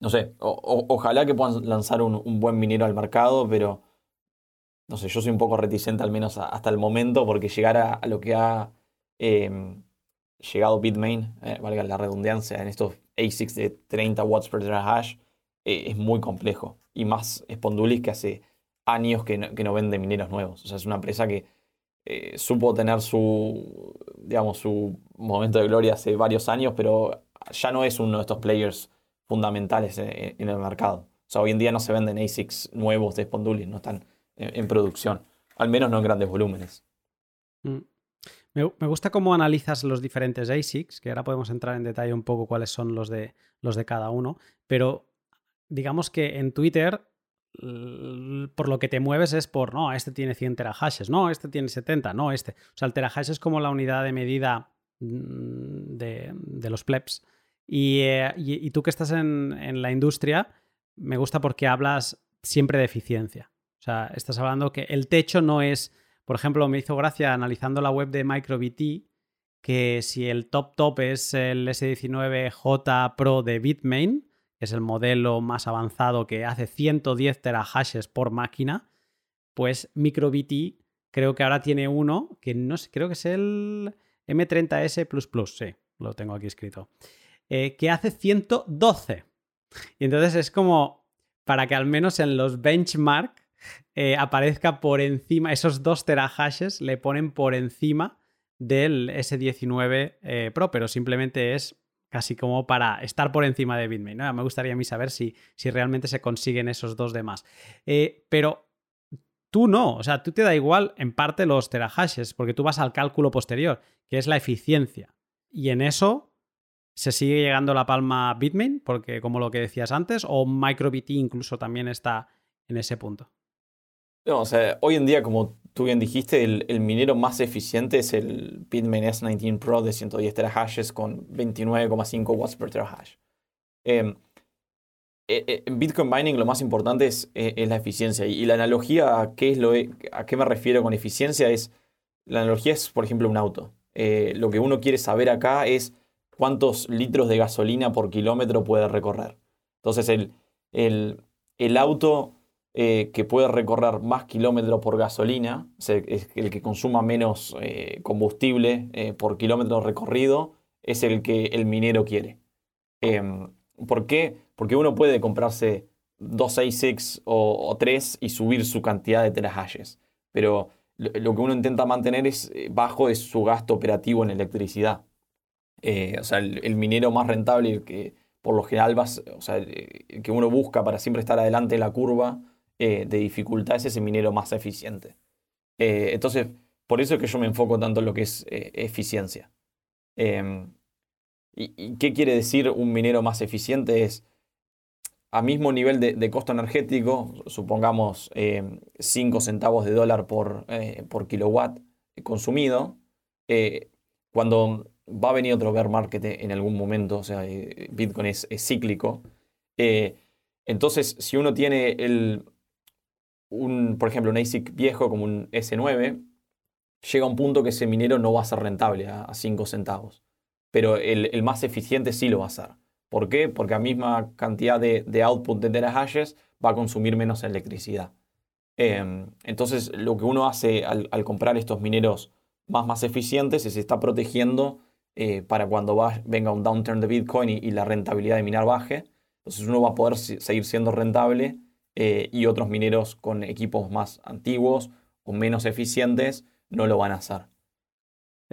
no sé, ojalá que puedan lanzar un, buen minero al mercado, pero, no sé, yo soy un poco reticente al menos hasta el momento, porque llegar a, lo que ha em, llegado Bitmain, eh, valga la redundancia, en estos ASICs de 30 watts per terahash, eh, es muy complejo. Y más Spondulis que hace años que no, que no vende mineros nuevos. O sea, es una empresa que eh, supo tener su, digamos, su momento de gloria hace varios años, pero ya no es uno de estos players fundamentales en, el mercado. O sea, hoy en día no se venden ASICs nuevos de Spondulis, no están en, producción, al menos no en grandes volúmenes. Mm. Me, me, gusta cómo analizas los diferentes ASICs, que ahora podemos entrar en detalle un poco cuáles son los de, los de cada uno, pero digamos que en Twitter por lo que te mueves es por, no, este tiene 100 terahashes, no, este tiene 70, no, este. O sea, el terahash es como la unidad de medida mm, de, los plebs. Eh, y, tú que estás en, la industria, me gusta porque hablas siempre de eficiencia. O sea, estás hablando que el techo no es, por ejemplo, me hizo gracia analizando la web de MicroBT, que si el top top es el S19J Pro de Bitmain, es el modelo más avanzado que hace 110 terahashes por máquina, pues MicroBT creo que ahora tiene uno que no sé, creo que es el M30S sí, lo tengo aquí escrito, eh, que hace 112. Y entonces es como para que al menos en los benchmark eh, aparezca por encima, esos dos terahashes le ponen por encima del S19 eh, Pro, pero simplemente es casi como para estar por encima de Bitmain. Me gustaría a mí saber si, si realmente se consiguen esos dos demás. Eh, pero tú no, o sea, tú te da igual en parte los terahashes, porque tú vas al cálculo posterior, que es la eficiencia. Y en eso se sigue llegando la palma Bitmain, porque como lo que decías antes, o MicroBT incluso también está en ese punto. No, o sea, hoy en día, como tú bien dijiste, el, minero más eficiente es el Bitmain S19 Pro de 110 terahashes con 29,5 watts per terahash. Em, e, e, en Bitcoin mining lo más importante es, e, la eficiencia. Y la analogía a qué, es lo, a qué me refiero con eficiencia es, la analogía es, por ejemplo, un auto. Eh, lo que uno quiere saber acá es cuántos litros de gasolina por kilómetro puede recorrer. Entonces, el, el, el auto eh, que puede recorrer más kilómetros por gasolina, es el que consuma menos eh, combustible eh, por kilómetro recorrido, es el que el minero quiere. Em, ¿Por qué? Porque uno puede comprarse 266 o, o 3 y subir su cantidad de terahashes, pero lo, que uno intenta mantener es bajo es su gasto operativo en electricidad. o sea, el, minero más rentable, que por lo general o sea, que uno busca para siempre estar adelante en la curva, eh, de dificultad es ese minero más eficiente. Eh, entonces, por eso es que yo me enfoco tanto en lo que es eh, eficiencia. Em, y, qué quiere decir un minero más eficiente? Es a mismo nivel de, costo energético, supongamos 5 centavos de dólar por, por kilowatt consumido, cuando va a venir otro bear market en algún momento, o sea, Bitcoin es, es cíclico, entonces si uno tiene el, un, por ejemplo, un ASIC viejo como un S9, llega a un punto que ese minero no va a ser rentable a 5 centavos. Pero el, más eficiente sí lo va a ser. ¿Por qué? Porque a misma cantidad de, output de terahashes va a consumir menos electricidad. Em, entonces, lo que uno hace al, comprar estos mineros más, más eficientes es está protegiendo eh, para cuando venga un downturn de Bitcoin y, y, la rentabilidad de minar baje. Entonces, uno va a poder seguir siendo rentable eh, y otros mineros con equipos más antiguos o menos eficientes no lo van a hacer.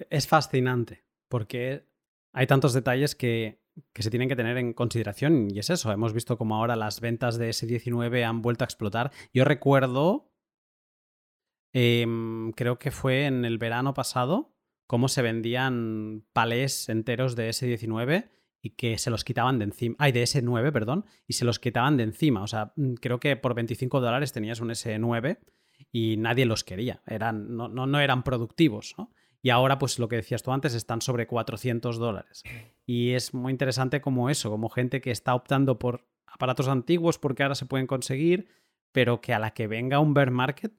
Es fascinante porque hay tantos detalles que, se tienen que tener en consideración y es eso, hemos visto como ahora las ventas de S19 han vuelto a explotar. Yo recuerdo, em, creo que fue en el verano pasado, cómo se vendían palés enteros de S19 y que se los quitaban de encima. Ay, de S9, perdón, y se los quitaban de encima. O sea, mm, creo que por 25 dólares tenías un S9 y nadie los quería. Eran, no, no, eran productivos, ¿no? Y ahora, pues lo que decías tú antes, están sobre 400 dólares. Y es muy interesante como eso, como gente que está optando por aparatos antiguos porque ahora se pueden conseguir, pero que a la que venga un bear market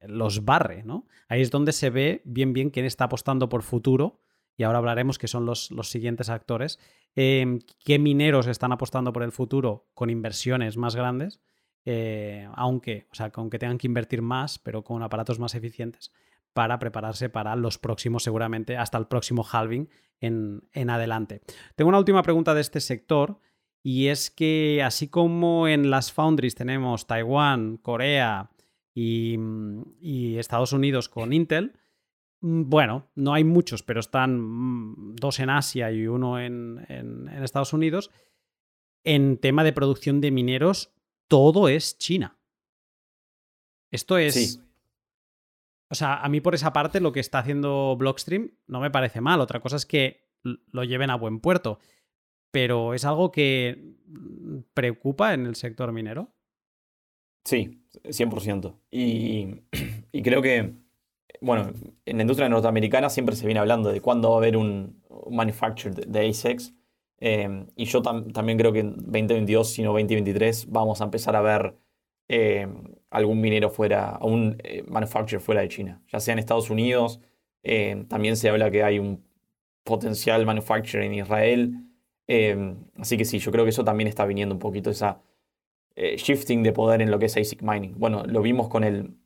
los barre, ¿no? Ahí es donde se ve bien bien quién está apostando por futuro y ahora hablaremos que son los, los siguientes actores, em, qué mineros están apostando por el futuro con inversiones más grandes, eh, aunque, o sea, aunque tengan que invertir más, pero con aparatos más eficientes para prepararse para los próximos, seguramente hasta el próximo halving en, en adelante. Tengo una última pregunta de este sector y es que así como en las foundries tenemos Taiwán, Corea y, Estados Unidos con Intel, bueno, no hay muchos, pero están mm, dos en Asia y uno en, Estados Unidos. En tema de producción de mineros, todo es China. Esto es... O sea, a mí por esa parte lo que está haciendo Blockstream no me parece mal. Otra cosa es que lo lleven a buen puerto. Pero es algo que mm, preocupa en el sector minero. Sí, 100%. Y, y creo que bueno, en la industria norteamericana siempre se viene hablando de cuándo va a haber un, manufacturer de, ASICs. Eh, y yo también creo que en 2022, sino 2023, vamos a empezar a ver eh, algún minero fuera, un eh, manufacturer fuera de China, ya sea en Estados Unidos. también se habla que hay un potencial manufacturer en Israel. así que sí, yo creo que eso también está viniendo un poquito, esa shifting de poder en lo que es ASIC mining. Bueno, lo vimos con el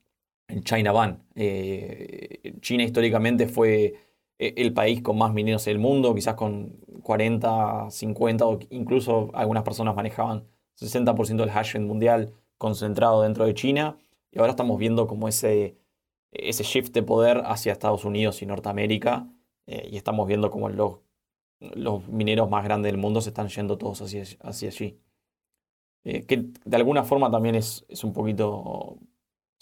en China Ban. Eh, China históricamente fue eh, el país con más mineros del mundo, quizás con 40, 50 o incluso algunas personas manejaban 60% del hash rate mundial concentrado dentro de China. Y ahora estamos viendo como ese, ese shift de poder hacia Estados Unidos y Norteamérica. Eh, y estamos viendo como los, los mineros más grandes del mundo se están yendo todos hacia, hacia allí. que de alguna forma también es, es un poquito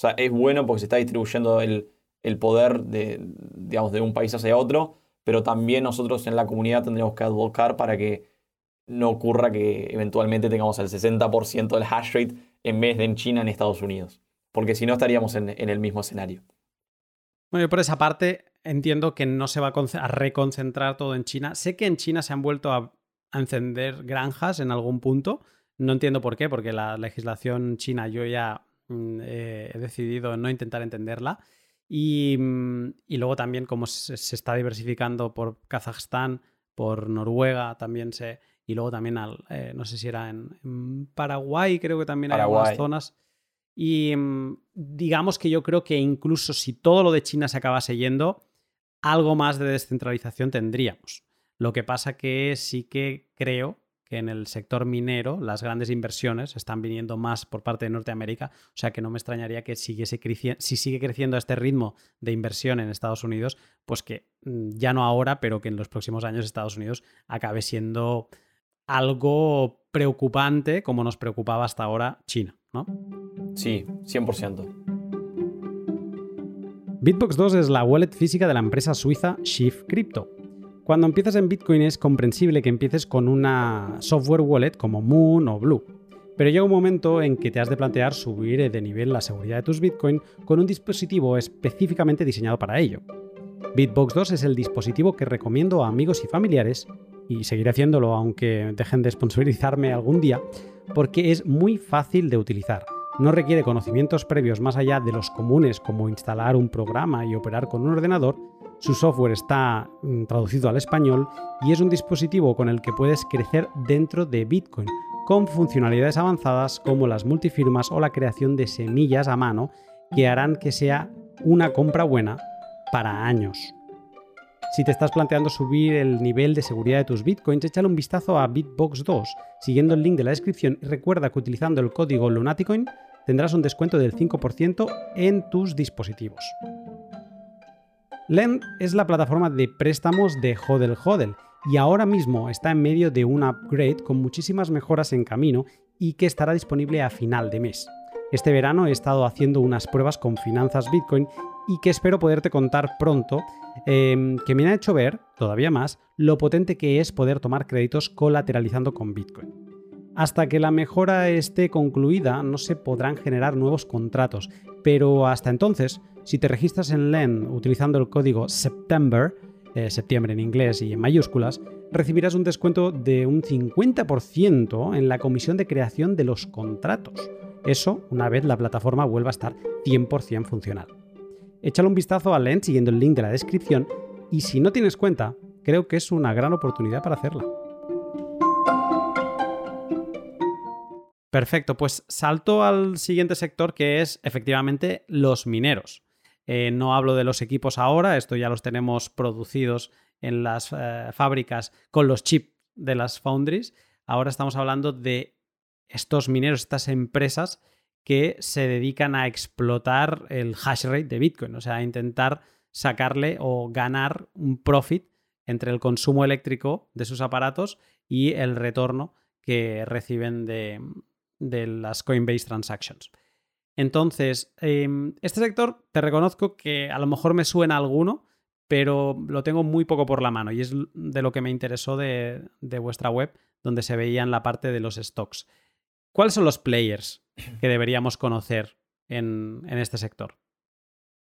o sea, es bueno porque se está distribuyendo el, poder de, digamos, de un país hacia otro, pero también nosotros en la comunidad tendremos que advocar para que no ocurra que eventualmente tengamos el 60% del hash rate en vez de en China, en Estados Unidos. Porque si no estaríamos en, el mismo escenario. Bueno, yo por esa parte entiendo que no se va a, reconcentrar todo en China. Sé que en China se han vuelto a, encender granjas en algún punto. No entiendo por qué, porque la legislación china yo ya eh, he decidido no intentar entenderla. Y, mm, luego también como se, está diversificando por Kazajstán, por Noruega, también se... Y luego también, al, eh, no sé si era en, Paraguay, creo que también hay algunas zonas. Y mm, digamos que yo creo que incluso si todo lo de China se acabase yendo, algo más de descentralización tendríamos. Lo que pasa que sí que creo que en el sector minero las grandes inversiones están viniendo más por parte de Norteamérica, o sea que no me extrañaría que siguiese si sigue creciendo a este ritmo de inversión en Estados Unidos, pues que mm, ya no ahora, pero que en los próximos años Estados Unidos acabe siendo algo preocupante como nos preocupaba hasta ahora China, ¿no? Sí, 100%. Bitbox 2 es la wallet física de la empresa suiza Shift Crypto, cuando empiezas en Bitcoin es comprensible que empieces con una software wallet como Moon o Blue. Pero llega un momento en que te has de plantear subir de nivel la seguridad de tus Bitcoin con un dispositivo específicamente diseñado para ello. Bitbox 2 es el dispositivo que recomiendo a amigos y familiares, y seguiré haciéndolo aunque dejen de sponsorizarme algún día, porque es muy fácil de utilizar. No requiere conocimientos previos más allá de los comunes como instalar un programa y operar con un ordenador, su software está mm, traducido al español y es un dispositivo con el que puedes crecer dentro de Bitcoin, con funcionalidades avanzadas como las multifirmas o la creación de semillas a mano que harán que sea una compra buena para años. Si te estás planteando subir el nivel de seguridad de tus bitcoins, échale un vistazo a Bitbox 2 siguiendo el link de la descripción y recuerda que utilizando el código Lunaticoin tendrás un descuento del 5% en tus dispositivos. Lend es la plataforma de préstamos de Hodel Hodel y ahora mismo está en medio de un upgrade con muchísimas mejoras en camino y que estará disponible a final de mes. Este verano he estado haciendo unas pruebas con finanzas Bitcoin y que espero poderte contar pronto, em, que me ha hecho ver, todavía más, lo potente que es poder tomar créditos colateralizando con Bitcoin. Hasta que la mejora esté concluida no se podrán generar nuevos contratos, pero hasta entonces si te registras en LEN utilizando el código September, eh, septiembre en inglés y en mayúsculas, recibirás un descuento de un 50% en la comisión de creación de los contratos. Eso una vez la plataforma vuelva a estar 100% funcional. Échale un vistazo a LEN siguiendo el link de la descripción y si no tienes cuenta, creo que es una gran oportunidad para hacerla. Perfecto, pues salto al siguiente sector que es efectivamente los mineros. Eh, no hablo de los equipos ahora, esto ya los tenemos producidos en las eh, fábricas con los chips de las foundries. Ahora estamos hablando de estos mineros, estas empresas que se dedican a explotar el hash rate de Bitcoin, o sea, a intentar sacarle o ganar un profit entre el consumo eléctrico de sus aparatos y el retorno que reciben de, de las Coinbase Transactions. Entonces, em, este sector te reconozco que a lo mejor me suena alguno, pero lo tengo muy poco por la mano y es de lo que me interesó de, vuestra web, donde se veía en la parte de los stocks. ¿Cuáles son los players que deberíamos conocer en, este sector?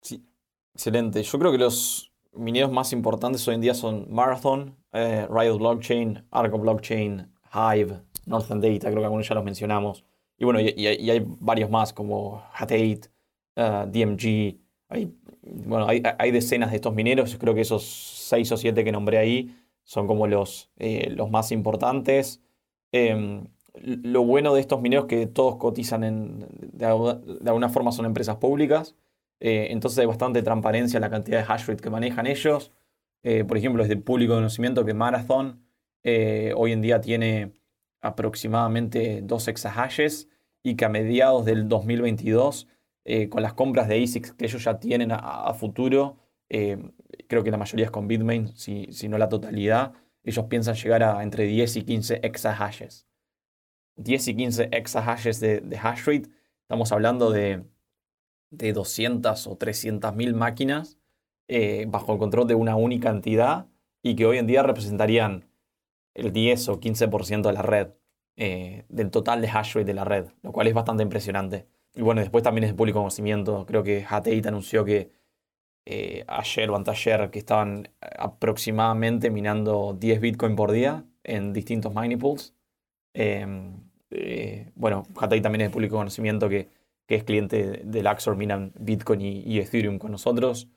Sí, excelente. Yo creo que los mineros más importantes hoy en día son Marathon, eh, Riot Blockchain, Argo Blockchain, Hive, Northern Data, creo que algunos ya los mencionamos. Y bueno, y, hay varios más como Hat 8, uh, DMG. Hay, bueno, hay, hay, decenas de estos mineros. Creo que esos seis o siete que nombré ahí son como los, eh, los más importantes. Em, lo bueno de estos mineros es que todos cotizan en, de, alguna forma son empresas públicas. Eh, entonces hay bastante transparencia en la cantidad de hash rate que manejan ellos. Eh, por ejemplo, es de público conocimiento que Marathon hoy en día tiene aproximadamente 2 exahashes y que a mediados del 2022, eh, con las compras de ASICs que ellos ya tienen a, futuro, eh, creo que la mayoría es con Bitmain, si, si, no la totalidad, ellos piensan llegar a entre 10 y 15 exahashes. 10 y 15 exahashes de, de hash rate, estamos hablando de, de 200 o 300 mil máquinas eh, bajo el control de una única entidad y que hoy en día representarían el 10 o 15% de la red, eh, del total de hash rate de la red, lo cual es bastante impresionante. Y bueno, después también es de público conocimiento. Creo que Hateit anunció que eh, ayer o anteayer que estaban aproximadamente minando 10 Bitcoin por día en distintos mining pools. Em, eh, bueno, Hatei también es de público conocimiento que, que es cliente del Axor, minan Bitcoin y, Ethereum con nosotros.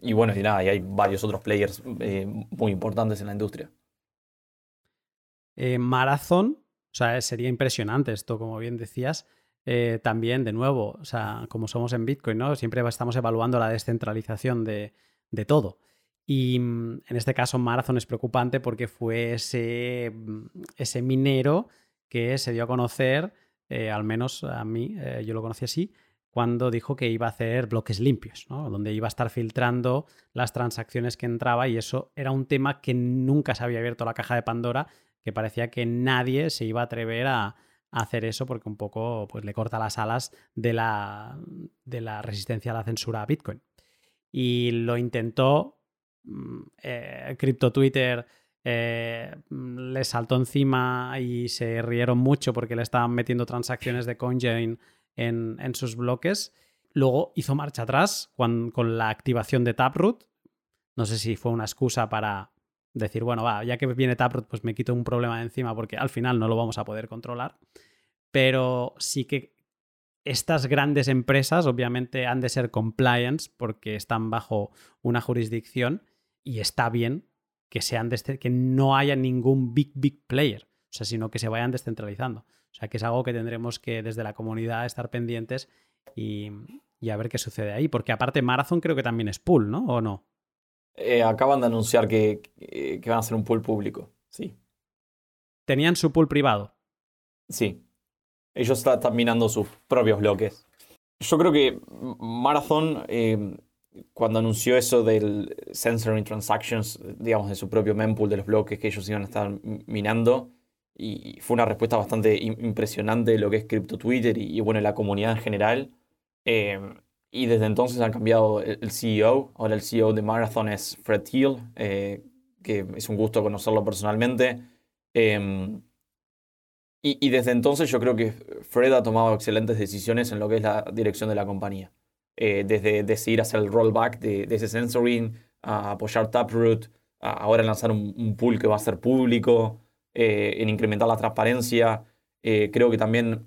Y bueno, y nada, hay varios otros players eh, muy importantes en la industria. Eh, Marathon, o sea, sería impresionante esto, como bien decías. Eh, también, de nuevo, o sea, como somos en Bitcoin, ¿no? Siempre estamos evaluando la descentralización de, todo. Y mm, en este caso, Marathon es preocupante porque fue ese, mm, ese minero que se dio a conocer, al menos a mí, yo lo conocí así, cuando dijo que iba a hacer bloques limpios, donde iba a estar filtrando las transacciones que entraba y eso era un tema que nunca se había abierto la caja de Pandora, que parecía que nadie se iba a atrever a, hacer eso porque un poco pues, le corta las alas de la, de la resistencia a la censura a Bitcoin. Y lo intentó, mm, eh, Crypto Twitter eh, le saltó encima y se rieron mucho porque le estaban metiendo transacciones de CoinJoin en, sus bloques. Luego hizo marcha atrás con, la activación de Taproot. No sé si fue una excusa para decir, bueno, va, ya que viene Taproot, pues me quito un problema de encima porque al final no lo vamos a poder controlar. Pero sí que estas grandes empresas obviamente han de ser compliance porque están bajo una jurisdicción y está bien que sean que no haya ningún big big player, o sea, sino que se vayan descentralizando. O sea, que es algo que tendremos que desde la comunidad estar pendientes y, a ver qué sucede ahí. Porque aparte Marathon creo que también es pool, ¿no? ¿O no? Eh, acaban de anunciar que, van a ser un pool público, sí. ¿Tenían su pool privado? Sí. Ellos están minando sus propios bloques. Yo creo que Marathon, eh, cuando anunció eso del censoring transactions, digamos, de su propio mempool, de los bloques que ellos iban a estar minando, y fue una respuesta bastante impresionante de lo que es Crypto Twitter y, bueno, la comunidad en general. Em, y desde entonces han cambiado el, CEO. Ahora el CEO de Marathon es Fred Thiel, eh, que es un gusto conocerlo personalmente. Em, y, desde entonces yo creo que Fred ha tomado excelentes decisiones en lo que es la dirección de la compañía. Eh, desde decidir hacer el rollback de, ese censoring, a apoyar Taproot, ahora lanzar un pool que va a ser público. Eh, en incrementar la transparencia. Eh, creo que también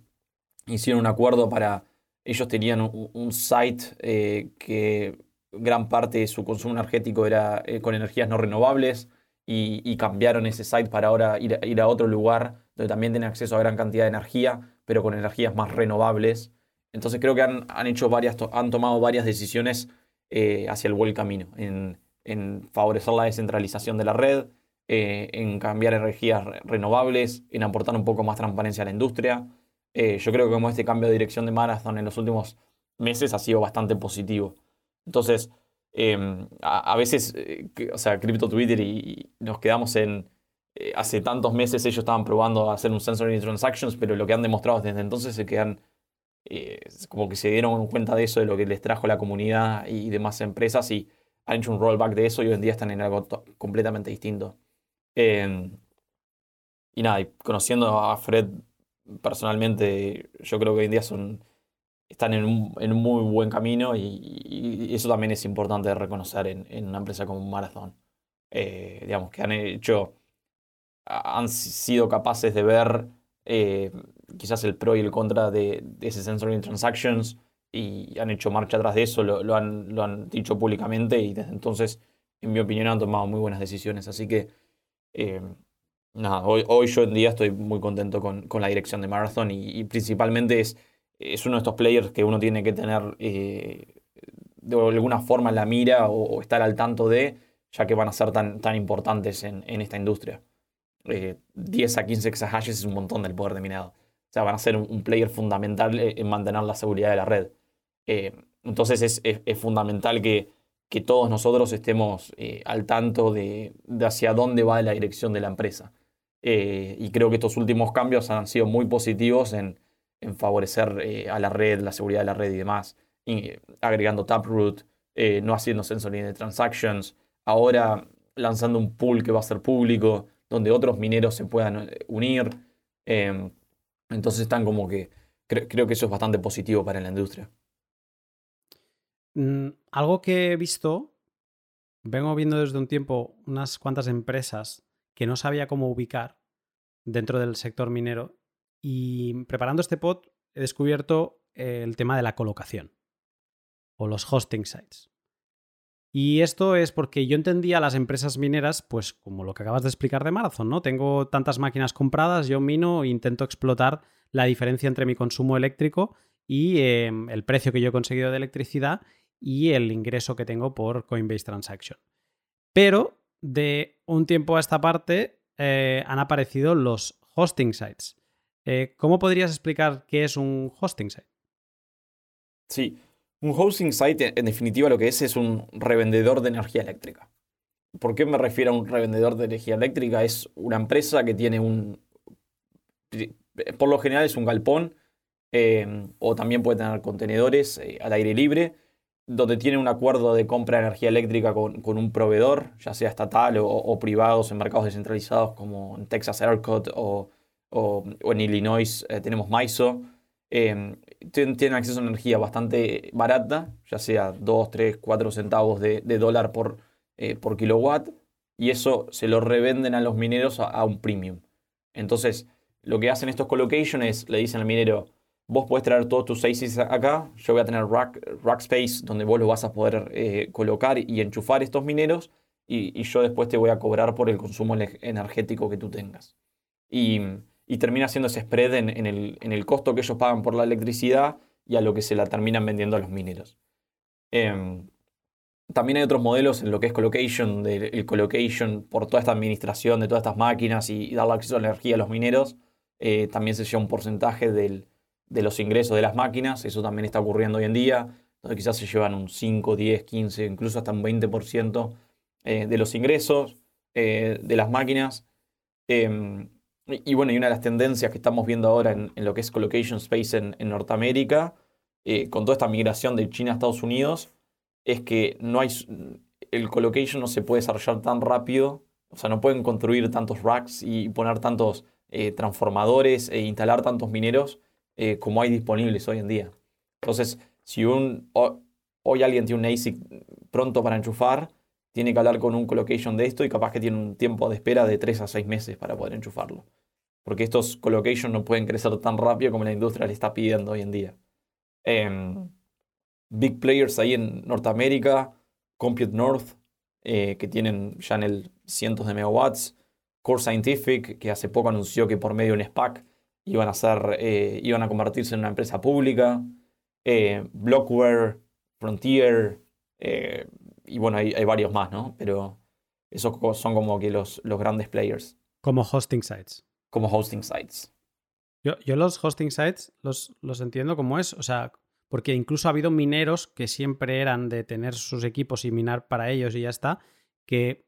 hicieron un acuerdo para... Ellos tenían un, site eh, que gran parte de su consumo energético era con energías no renovables y, cambiaron ese site para ahora ir, a otro lugar donde también tienen acceso a gran cantidad de energía, pero con energías más renovables. Entonces creo que han, han hecho varias, han tomado varias decisiones hacia el buen camino, en, en, favorecer la descentralización de la red, eh, en cambiar energías renovables, en aportar un poco más transparencia a la industria. yo creo que como este cambio de dirección de Marathon en los últimos meses ha sido bastante positivo. Entonces, em, a, veces, eh, o sea, Crypto Twitter y, nos quedamos en, eh, hace tantos meses ellos estaban probando hacer un sensor in transactions, pero lo que han demostrado desde entonces es que han, eh, como que se dieron cuenta de eso, de lo que les trajo la comunidad y, demás empresas y han hecho un rollback de eso y hoy en día están en algo completamente distinto. Em, y nada, conociendo a Fred personalmente, yo creo que hoy en día son están en un, en un muy buen camino y, eso también es importante de reconocer en, una empresa como Marathon. Eh, digamos que han hecho, han sido capaces de ver eh, quizás el pro y el contra de, ese Sensory Transactions y han hecho marcha atrás de eso, lo, lo, han, lo, han, dicho públicamente y desde entonces, en mi opinión, han tomado muy buenas decisiones. Así que, eh, hoy, hoy yo en día estoy muy contento con, con la dirección de Marathon y principalmente es es uno de estos players que uno tiene que tener eh, de alguna forma en la mira o, estar al tanto de, ya que van a ser tan, tan importantes en, esta industria. 10 eh, a 15 exahashes es un montón del poder de minado. O sea, van a ser un, player fundamental eh, en mantener la seguridad de la red. entonces es, fundamental que, que, todos nosotros estemos al tanto de, hacia dónde va la dirección de la empresa. y creo que estos últimos cambios han sido muy positivos en, favorecer eh, a la red, la seguridad de la red y demás, agregando Taproot, eh, no haciendo censoring de transactions, ahora lanzando un pool que va a ser público, donde otros mineros se puedan eh, unir. Em, entonces están como que, creo que eso es bastante positivo para la industria. Mm, algo que he visto, vengo viendo desde un tiempo unas cuantas empresas que no sabía cómo ubicar dentro del sector minero y preparando este pod he descubierto el tema de la colocación o los hosting sites. Y esto es porque yo entendía las empresas mineras, pues como lo que acabas de explicar de Marathon, ¿no? Tengo tantas máquinas compradas, yo mino e intento explotar la diferencia entre mi consumo eléctrico y em, el precio que yo he conseguido de electricidad y el ingreso que tengo por Coinbase Transaction. Pero de un tiempo a esta parte eh, han aparecido los hosting sites. Eh, ¿Cómo podrías explicar qué es un hosting site? Sí, un hosting site en definitiva lo que es es un revendedor de energía eléctrica. ¿Por qué me refiero a un revendedor de energía eléctrica? Es una empresa que tiene un... Por lo general es un galpón eh, o también puede tener contenedores al aire libre donde tiene un acuerdo de compra de energía eléctrica con, un proveedor, ya sea estatal o, o, privados en mercados descentralizados como en Texas ERCOT o o, en Illinois eh, tenemos MISO, em, tienen acceso a energía bastante barata, ya sea 2, 3, 4 centavos de, dólar por, eh, por kilowatt, y eso se lo revenden a los mineros a, un premium. Entonces, lo que hacen estos colocations es, le dicen al minero, vos puedes traer todos tus ASICs acá, yo voy a tener rack, rack space donde vos lo vas a poder eh, colocar y enchufar estos mineros, y, y, yo después te voy a cobrar por el consumo energético que tú tengas. Y y termina siendo ese spread en, el, costo que ellos pagan por la electricidad y a lo que se la terminan vendiendo a los mineros. Em, también hay otros modelos en lo que es colocation, el colocation por toda esta administración de todas estas máquinas y, darle acceso a la energía a los mineros. Eh, también se lleva un porcentaje de los ingresos de las máquinas, eso también está ocurriendo hoy en día, donde quizás se llevan un 5, 10, 15, incluso hasta un 20% eh, de los ingresos eh, de las máquinas. Em, y, bueno, y una de las tendencias que estamos viendo ahora en, lo que es colocation space en, Norteamérica, eh, con toda esta migración de China a Estados Unidos, es que no hay, el colocation no se puede desarrollar tan rápido, o sea, no pueden construir tantos racks y poner tantos transformadores e instalar tantos mineros eh, como hay disponibles hoy en día. Entonces, si un, hoy alguien tiene un ASIC pronto para enchufar, tiene que hablar con un colocation de esto y capaz que tiene un tiempo de espera de 3 a 6 meses para poder enchufarlo. Porque estos colocations no pueden crecer tan rápido como la industria le está pidiendo hoy en día. Em, big players ahí en Norteamérica Compute North, eh, que tienen ya en el cientos de megawatts, Core Scientific, que hace poco anunció que por medio de un SPAC iban a, ser, eh, iban a convertirse en una empresa pública, eh, Blockware, Frontier, y bueno, hay, varios más, ¿no? Pero esos son como que los, los grandes players. Como hosting sites. Como hosting sites. Yo, yo los hosting sites los, los entiendo como es, o sea, porque incluso ha habido mineros que siempre eran de tener sus equipos y minar para ellos y ya está, que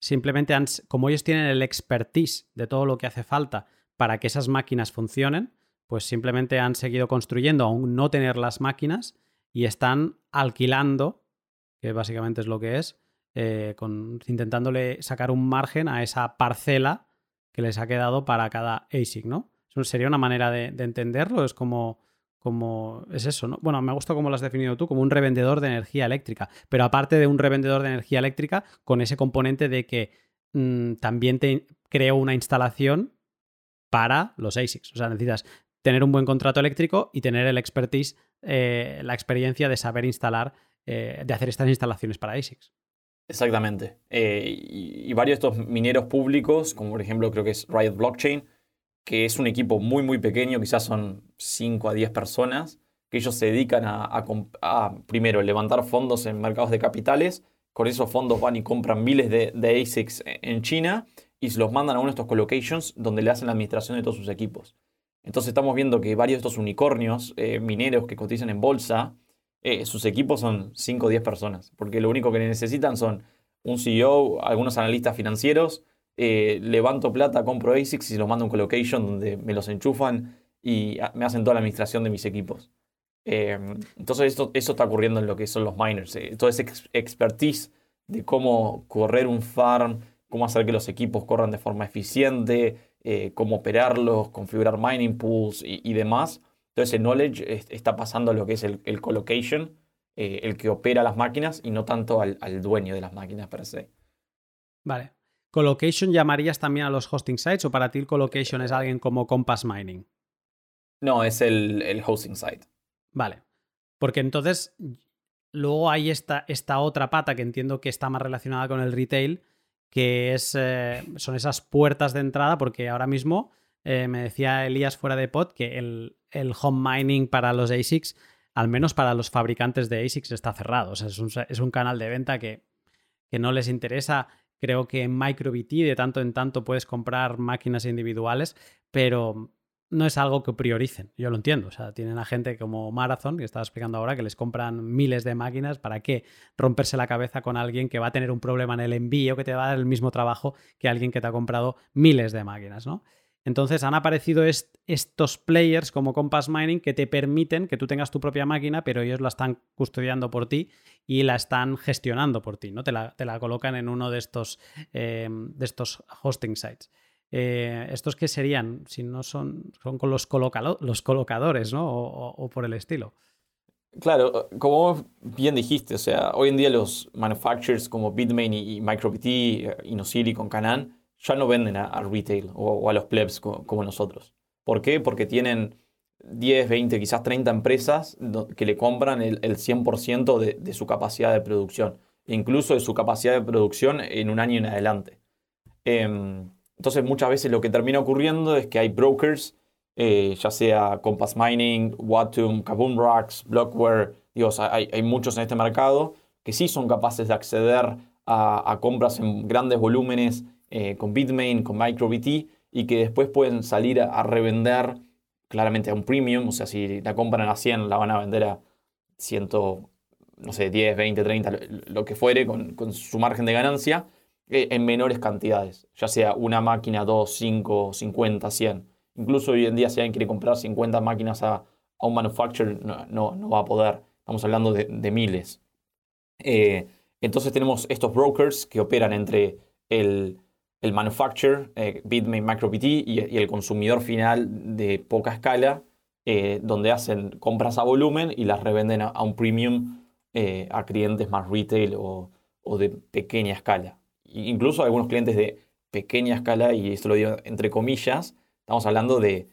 simplemente han, como ellos tienen el expertise de todo lo que hace falta para que esas máquinas funcionen, pues simplemente han seguido construyendo aún no tener las máquinas y están alquilando, que básicamente es lo que es, eh, intentándole sacar un margen a esa parcela que les ha quedado para cada ASIC, ¿no? Eso sería una manera de entenderlo, es como como es eso, ¿no? Bueno, me gusta cómo lo has definido tú, como un revendedor de energía eléctrica, pero aparte de un revendedor de energía eléctrica, con ese componente de que mm, también te creo una instalación para los ASICs. O sea, necesitas tener un buen contrato eléctrico y tener el expertise, eh, la experiencia de saber instalar, eh, de hacer estas instalaciones para ASICs. Exactamente. Eh, y, y, varios de estos mineros públicos, como por ejemplo creo que es Riot Blockchain, que es un equipo muy, muy pequeño, quizás son 5 a 10 personas, que ellos se dedican a, primero, levantar fondos en mercados de capitales. Con esos fondos van y compran miles de, ASICs en China y se los mandan a uno de estos colocations donde le hacen la administración de todos sus equipos. Entonces estamos viendo que varios de estos unicornios eh, mineros que cotizan en bolsa, eh, sus equipos son 5 o 10 personas, porque lo único que necesitan son un CEO, algunos analistas financieros, eh, levanto plata, compro ASICs y los mando a un colocation donde me los enchufan y me hacen toda la administración de mis equipos. Entonces esto, eso está ocurriendo en lo que son los miners. Toda esa expertise de cómo correr un farm, cómo hacer que los equipos corran de forma eficiente, eh, cómo operarlos, configurar mining pools y, demás. Todo ese knowledge está pasando a lo que es el, el colocation, el que opera las máquinas y no tanto al, al dueño de las máquinas per se. Vale, ¿Colocation llamarías también a los hosting sites o para ti el colocation es alguien como Compass Mining? No, es el, hosting site. Vale. Porque entonces luego hay esta, esta, otra pata que entiendo que está más relacionada con el retail, que es, eh, son esas puertas de entrada, porque ahora mismo eh, me decía Elías fuera de pod que el, home mining para los ASICs, al menos para los fabricantes de ASICs, está cerrado. O sea, es un, es un canal de venta que, que no les interesa Creo que en MicroBT de tanto en tanto puedes comprar máquinas individuales, pero no es algo que prioricen. Yo lo entiendo. O sea, tienen a gente como Marathon, que estaba explicando ahora, que les compran miles de máquinas. ¿Para qué romperse la cabeza con alguien que va a tener un problema en el envío, que te va a dar el mismo trabajo que alguien que te ha comprado miles de máquinas, ¿no? Entonces han aparecido estos players como Compass Mining que te permiten que tú tengas tu propia máquina, pero ellos la están custodiando por ti y la están gestionando por ti, ¿no? Te la, colocan en uno de estos, em, de estos hosting sites. Eh, ¿Estos qué serían? Si no son, son con los, colocadores, ¿no? O, por el estilo. Claro, como bien dijiste, o sea, hoy en día los manufacturers como Bitmain y, MicroBT, eh, Inosilicon, Canan, ya no venden a, retail o, a los plebs como, nosotros. ¿Por qué? Porque tienen 10, 20, quizás 30 empresas que le compran el, 100% de, su capacidad de producción, incluso de su capacidad de producción en un año en adelante. Em, entonces muchas veces lo que termina ocurriendo es que hay brokers, eh, ya sea Compass Mining, Watum, Kaboom Rocks, Blockware, hay, hay, muchos en este mercado que sí son capaces de acceder a, compras en grandes volúmenes eh, con Bitmain, con MicroBT, y que después pueden salir a, revender claramente a un premium, o sea, si la compran a 100, la van a vender a 100, no sé, 10, 20, 30, lo que fuere, con, su margen de ganancia, en menores cantidades, ya sea una máquina, 2, 5, 50, 100. Incluso hoy en día si alguien quiere comprar 50 máquinas a, un manufacturer, no, no, va a poder. Estamos hablando de, miles. Eh, entonces tenemos estos brokers que operan entre el, el manufacturer, eh, Bitmain MicroBT, y, el consumidor final de poca escala, eh, donde hacen compras a volumen y las revenden a, un premium eh, a clientes más retail o, de pequeña escala. Incluso algunos clientes de pequeña escala, y esto lo digo entre comillas, estamos hablando de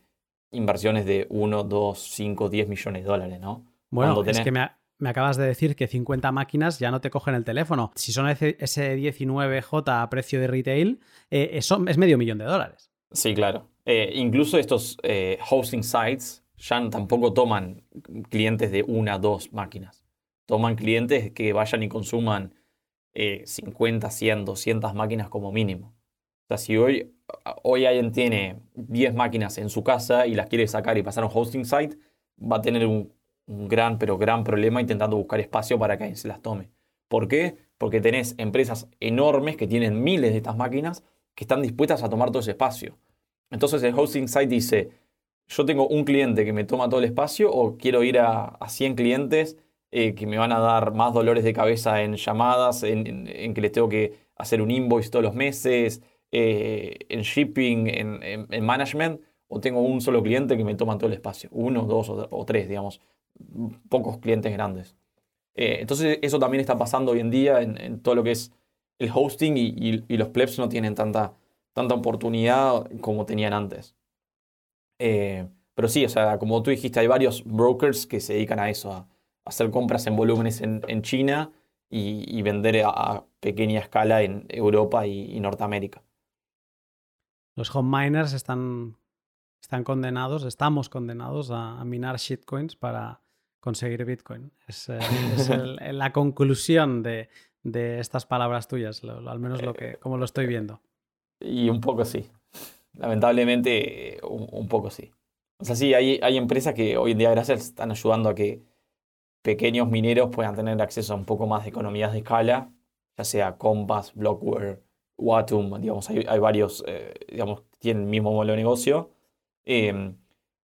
inversiones de 1, 2, 5, 10 millones de dólares, ¿no? Bueno, es que me, me acabas de decir que 50 máquinas ya no te cogen el teléfono. Si son S19J a precio de retail, eh, eso es medio millón de dólares. Sí, claro. Eh, incluso estos eh, hosting sites ya tampoco toman clientes de una, dos máquinas. Toman clientes que vayan y consuman 50, 100, 200 máquinas como mínimo. O sea, si hoy, hoy alguien tiene 10 máquinas en su casa y las quiere sacar y pasar a un hosting site, va a tener un, gran, pero gran problema intentando buscar espacio para que alguien se las tome. ¿Por qué? Porque tenés empresas enormes que tienen miles de estas máquinas que están dispuestas a tomar todo ese espacio. Entonces el hosting site dice, yo tengo un cliente que me toma todo el espacio o quiero ir a, a 100 clientes eh, que me van a dar más dolores de cabeza en llamadas, en, que les tengo que hacer un invoice todos los meses, eh, en shipping, en, management, o tengo un solo cliente que me toma todo el espacio, uno, dos o, tres, digamos, pocos clientes grandes. Eh, entonces eso también está pasando hoy en día en, todo lo que es el hosting y, los plebs no tienen tanta, tanta oportunidad como tenían antes. pero sí, o sea, como tú dijiste, hay varios brokers que se dedican a eso, hacer compras en volúmenes en, China y, vender a, pequeña escala en Europa y, Norteamérica. Los home miners están, están condenados, estamos condenados a, minar shitcoins para conseguir Bitcoin. Es, eh, la conclusión de, estas palabras tuyas, al menos lo que, como lo estoy viendo. Y un poco sí. Lamentablemente, un, poco sí. O sea, sí, hay, hay empresas que hoy en día, gracias, están ayudando a que pequeños mineros puedan tener acceso a un poco más de economías de escala, ya sea Compass, Blockware, Watum, digamos, hay, varios, eh, digamos, tienen el mismo modelo de negocio. Em,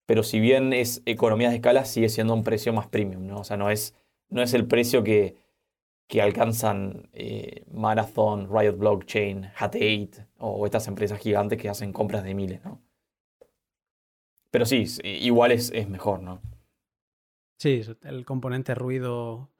pero si bien es economías de escala, sigue siendo un precio más premium, ¿no? O sea, no es, no es el precio que, que alcanzan eh, Marathon, Riot Blockchain, Hat8 o estas empresas gigantes que hacen compras de miles, ¿no? Pero sí, igual es, es mejor, ¿no? Sí, el componente ruido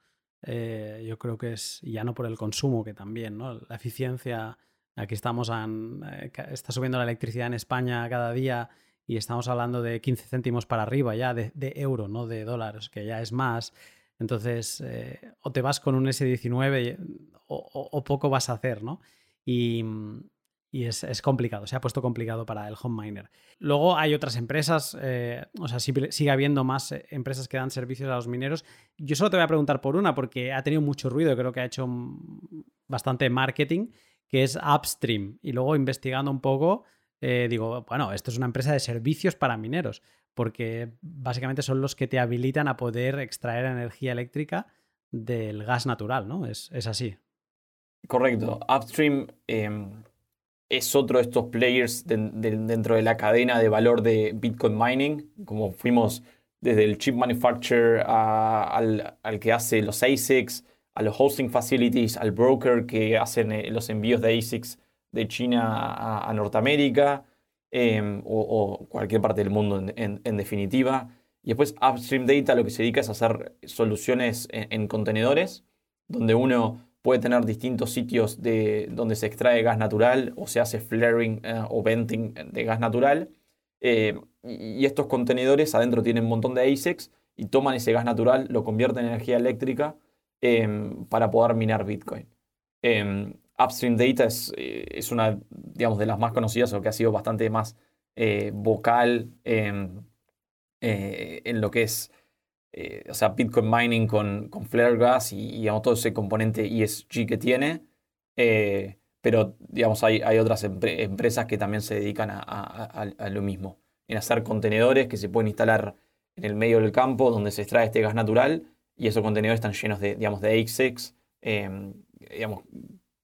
eh, yo creo que es, ya no por el consumo, que también, ¿no? La eficiencia, aquí estamos, eh, está subiendo la electricidad en España cada día y estamos hablando de 15 céntimos para arriba ya de, euro, no de dólares, que ya es más. Entonces, eh, o te vas con un S19 o, o, poco vas a hacer, ¿no? Y, y es, complicado, se ha puesto complicado para el home miner. Luego hay otras empresas, eh, o sea, sigue habiendo más eh, empresas que dan servicios a los mineros. Yo solo te voy a preguntar por una porque ha tenido mucho ruido, creo que ha hecho bastante marketing, que es Upstream. Y luego investigando un poco, eh, digo, bueno, esto es una empresa de servicios para mineros, porque básicamente son los que te habilitan a poder extraer energía eléctrica del gas natural, ¿no? Es, es así. Correcto. Upstream em, es otro de estos players dentro de la cadena de valor de Bitcoin mining, como fuimos desde el chip manufacturer al, que hace los ASICs, a los hosting facilities, al broker que hacen eh, los envíos de ASICs de China a, Norteamérica em, o, cualquier parte del mundo en, definitiva. Y después Upstream Data lo que se dedica es a hacer soluciones en contenedores, donde uno puede tener distintos sitios de, donde se extrae gas natural o se hace flaring eh, o venting de gas natural. Eh, y estos contenedores adentro tienen un montón de ASICs y toman ese gas natural, lo convierten en energía eléctrica em, para poder minar Bitcoin. Em, Upstream Data es, eh, es, una digamos, de las más conocidas o que ha sido bastante más vocal em, en lo que es eh, o sea, Bitcoin mining con, con Flare Gas y, todo ese componente ESG que tiene. Eh, pero, digamos, hay, hay otras empresas que también se dedican a, lo mismo, en hacer contenedores que se pueden instalar en el medio del campo donde se extrae este gas natural y esos contenedores están llenos de, digamos, de ASICs, em, digamos,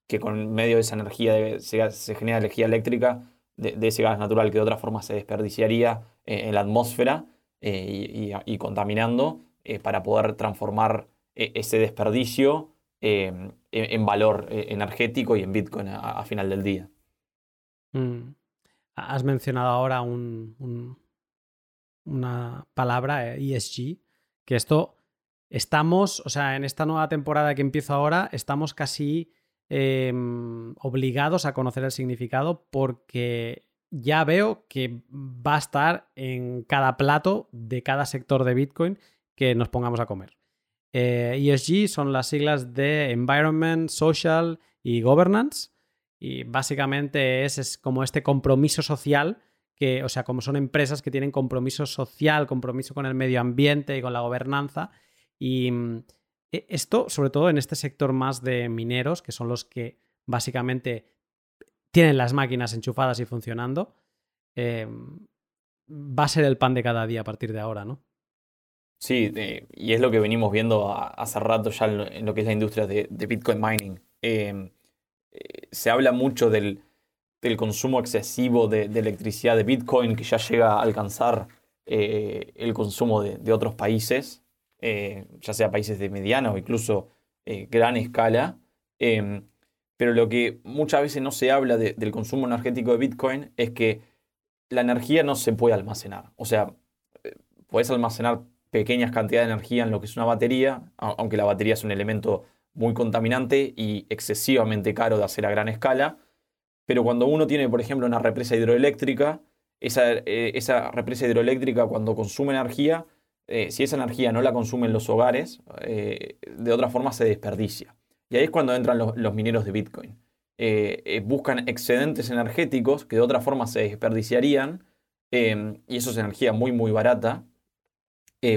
que con medio de esa energía se, genera energía eléctrica de, ese gas natural que de otra forma se desperdiciaría eh, en la atmósfera eh, y, contaminando eh, para poder transformar eh, ese desperdicio en, valor energético y en Bitcoin a, final del día. Mm. Has mencionado ahora una palabra, ESG, que esto estamos, o sea, en esta nueva temporada que empiezo ahora, estamos casi em, obligados a conocer el significado porque ya veo que va a estar en cada plato de cada sector de Bitcoin que nos pongamos a comer. ESG eh, e son las siglas de Environment, Social y Governance. Y básicamente es, como este compromiso social que, o sea, como son empresas que tienen compromiso social, compromiso con el medio ambiente y con la gobernanza. Y mm, e, esto, sobre todo en este sector más de mineros, que son los que básicamente tienen las máquinas enchufadas y funcionando, em, va a ser el pan de cada día a partir de ahora, ¿no? Sí, y es lo que venimos viendo hace rato ya en lo que es la industria de, Bitcoin mining. Em, eh, se habla mucho del, consumo excesivo de, electricidad de Bitcoin que ya llega a alcanzar eh, el consumo de, otros países, eh, ya sea países de mediana o incluso gran escala. Pero lo que muchas veces no se habla del consumo energético de Bitcoin es que la energía no se puede almacenar. O sea, puedes almacenar pequeñas cantidades de energía en lo que es una batería, aunque la batería es un elemento muy contaminante y excesivamente caro de hacer a gran escala. Pero cuando uno tiene, por ejemplo, una represa hidroeléctrica, esa, eh, esa represa hidroeléctrica cuando consume energía, eh, si esa energía no la consumen los hogares, eh, de otra forma se desperdicia. Y ahí es cuando entran los, mineros de Bitcoin. buscan excedentes energéticos que de otra forma se desperdiciarían, y eso es energía muy, muy barata,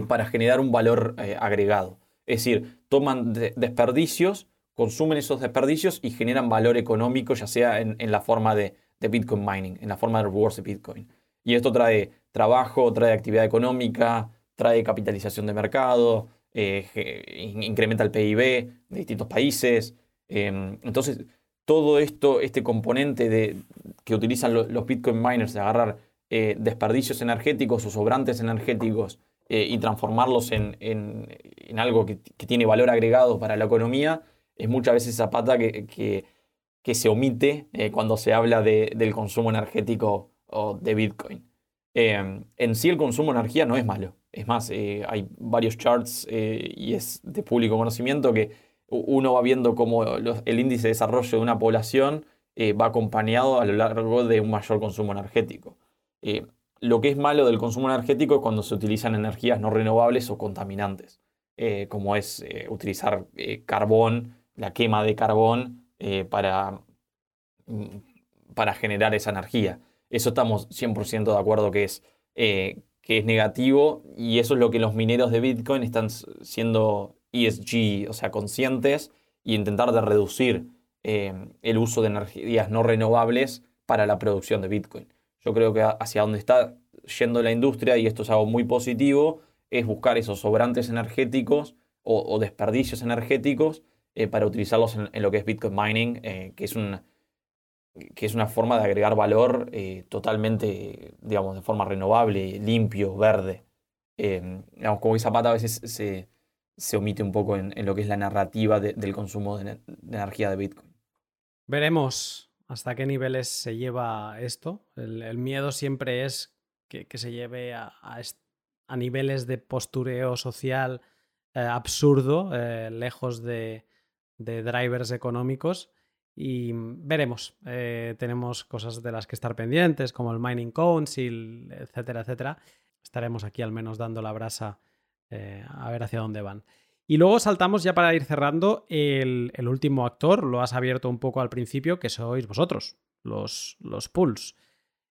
para generar un valor agregado. Es decir, toman desperdicios, consumen esos desperdicios y generan valor económico, ya sea en, la forma de, Bitcoin mining, en la forma de rewards de Bitcoin. Y esto trae trabajo, trae actividad económica, trae capitalización de mercado, eh, incrementa el PIB de distintos países. Em, entonces, todo esto, este componente de, que utilizan los Bitcoin miners de agarrar eh, desperdicios energéticos o sobrantes energéticos eh, y transformarlos en, algo que, tiene valor agregado para la economía, es muchas veces esa pata que, se omite cuando se habla del consumo energético o de Bitcoin. Em, en sí el consumo de energía no es malo. Es más, eh, hay varios charts y es de público conocimiento que uno va viendo cómo el índice de desarrollo de una población va acompañado a lo largo de un mayor consumo energético. Lo que es malo del consumo energético es cuando se utilizan energías no renovables o contaminantes, eh, como es eh, utilizar eh, carbón, la quema de carbón para, mm, para generar esa energía. Eso estamos 100% de acuerdo que es, que es negativo y eso es lo que los mineros de Bitcoin están siendo ESG, o sea, conscientes y intentar de reducir el uso de energías no renovables para la producción de Bitcoin. Yo creo que hacia donde está yendo la industria, y esto es algo muy positivo, es buscar esos sobrantes energéticos o, desperdicios energéticos eh, para utilizarlos en, lo que es Bitcoin mining, eh, que, es una, que es una forma de agregar valor eh, totalmente, digamos, de forma renovable, limpio, verde. digamos, como esa pata a veces se, omite un poco en, lo que es la narrativa del consumo de, energía de Bitcoin. Veremos hasta qué niveles se lleva esto. El, miedo siempre es que, se lleve a, niveles de postureo social eh, absurdo, eh, lejos de, drivers económicos. Y veremos. Eh, tenemos cosas de las que estar pendientes, como el Mining Council, etcétera, etcétera. Estaremos aquí al menos dando la brasa a ver hacia dónde van. Y luego saltamos ya para ir cerrando el, último actor, lo has abierto un poco al principio, que sois vosotros, los, los pools.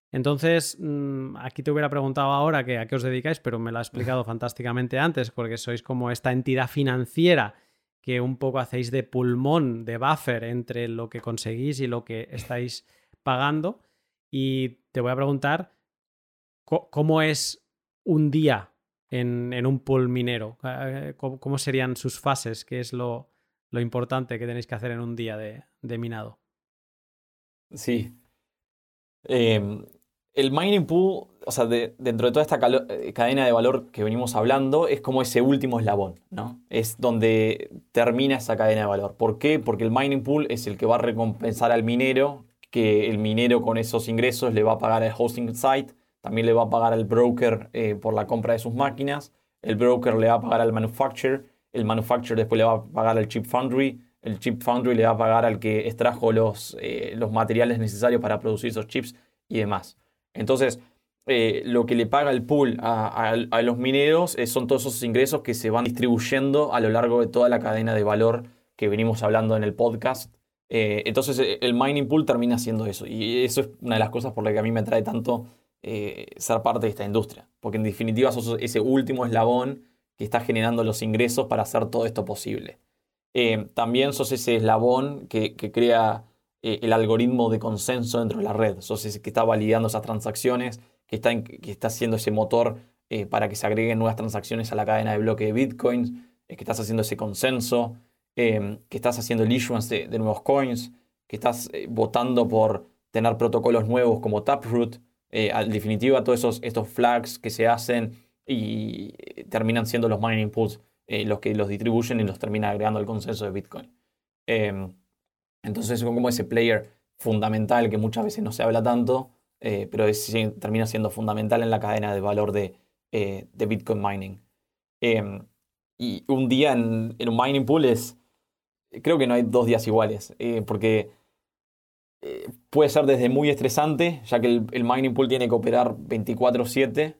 Entonces, mm, aquí te hubiera preguntado ahora que a qué os dedicáis, pero me lo ha explicado fantásticamente antes, porque sois como esta entidad financiera que un poco hacéis de pulmón, de buffer entre lo que conseguís y lo que estáis pagando. Y te voy a preguntar, ¿cómo es un día en, un pool minero? Eh, ¿Cómo, serían sus fases? ¿Qué es lo, importante que tenéis que hacer en un día de, minado? Sí. Em, el mining pool, o sea, dentro de toda esta eh, cadena de valor que venimos hablando, es como ese último eslabón, ¿no? Es donde termina esa cadena de valor. ¿Por qué? Porque el mining pool es el que va a recompensar al minero, que el minero con esos ingresos le va a pagar el hosting site también le va a pagar al broker eh, por la compra de sus máquinas. El broker le va a pagar al manufacturer. El manufacturer después le va a pagar al chip foundry. El chip foundry le va a pagar al que extrajo los, eh, los materiales necesarios para producir esos chips y demás. Entonces, eh, lo que le paga el pool a, los mineros eh, son todos esos ingresos que se van distribuyendo a lo largo de toda la cadena de valor que venimos hablando en el podcast. Eh, entonces el mining pool termina siendo eso. Y eso es una de las cosas por las que a mí me atrae tanto ser parte de esta industria. Porque en definitiva sos ese último eslabón que está generando los ingresos para hacer todo esto posible. también sos ese eslabón que, que crea el algoritmo de consenso dentro de la red. Sos ese que está validando esas transacciones que está, que está haciendo ese motor eh, para que se agreguen nuevas transacciones a la cadena de bloque de bitcoins, eh, que estás haciendo ese consenso, em, que estás haciendo el issuance de, nuevos coins, que estás eh, votando por tener protocolos nuevos como Taproot. en definitiva, todos esos, estos flags que se hacen y terminan siendo los mining pools los que los distribuyen y los terminan agregando al consenso de Bitcoin. Entonces, como ese player fundamental que muchas veces no se habla tanto, eh, pero termina siendo fundamental en la cadena de valor de, eh, Bitcoin mining. Em, y un día en, un mining pool es, creo que no hay dos días iguales, eh, porque puede ser desde muy estresante, ya que el, mining pool tiene que operar 24/7,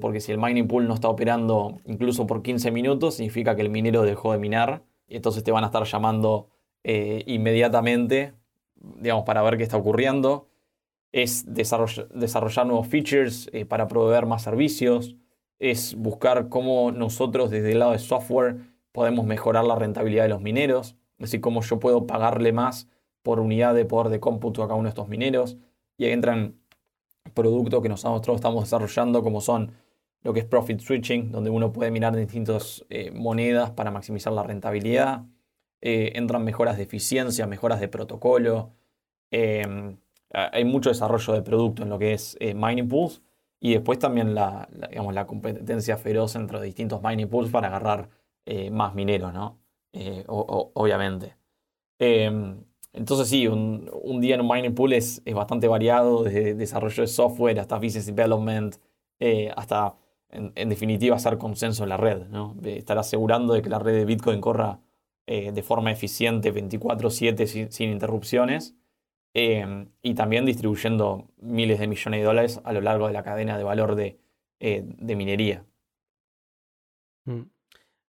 porque si el mining pool no está operando incluso por 15 minutos, significa que el minero dejó de minar, y entonces te van a estar llamando inmediatamente, digamos, para ver qué está ocurriendo es desarrollar, nuevos features eh, para proveer más servicios, es buscar cómo nosotros desde el lado de software podemos mejorar la rentabilidad de los mineros, es decir, cómo yo puedo pagarle más por unidad de poder de cómputo a cada uno de estos mineros. Y ahí entran productos que nosotros estamos desarrollando como son lo que es profit switching, donde uno puede mirar distintas eh, monedas para maximizar la rentabilidad. Eh, entran mejoras de eficiencia, mejoras de protocolo. Em, hay mucho desarrollo de producto en lo que es eh, mining pools y después también la, digamos, la competencia feroz entre distintos mining pools para agarrar eh, más mineros, ¿no? Obviamente. Em, entonces sí, un, día en un mining pool es, es, bastante variado, desde desarrollo de software hasta business development, hasta en, definitiva hacer consenso en la red, ¿no? estar asegurando de que la red de Bitcoin corra de forma eficiente 24/7 sin interrupciones Em, y también distribuyendo miles de millones de dólares a lo largo de la cadena de valor de, eh, minería. Mm.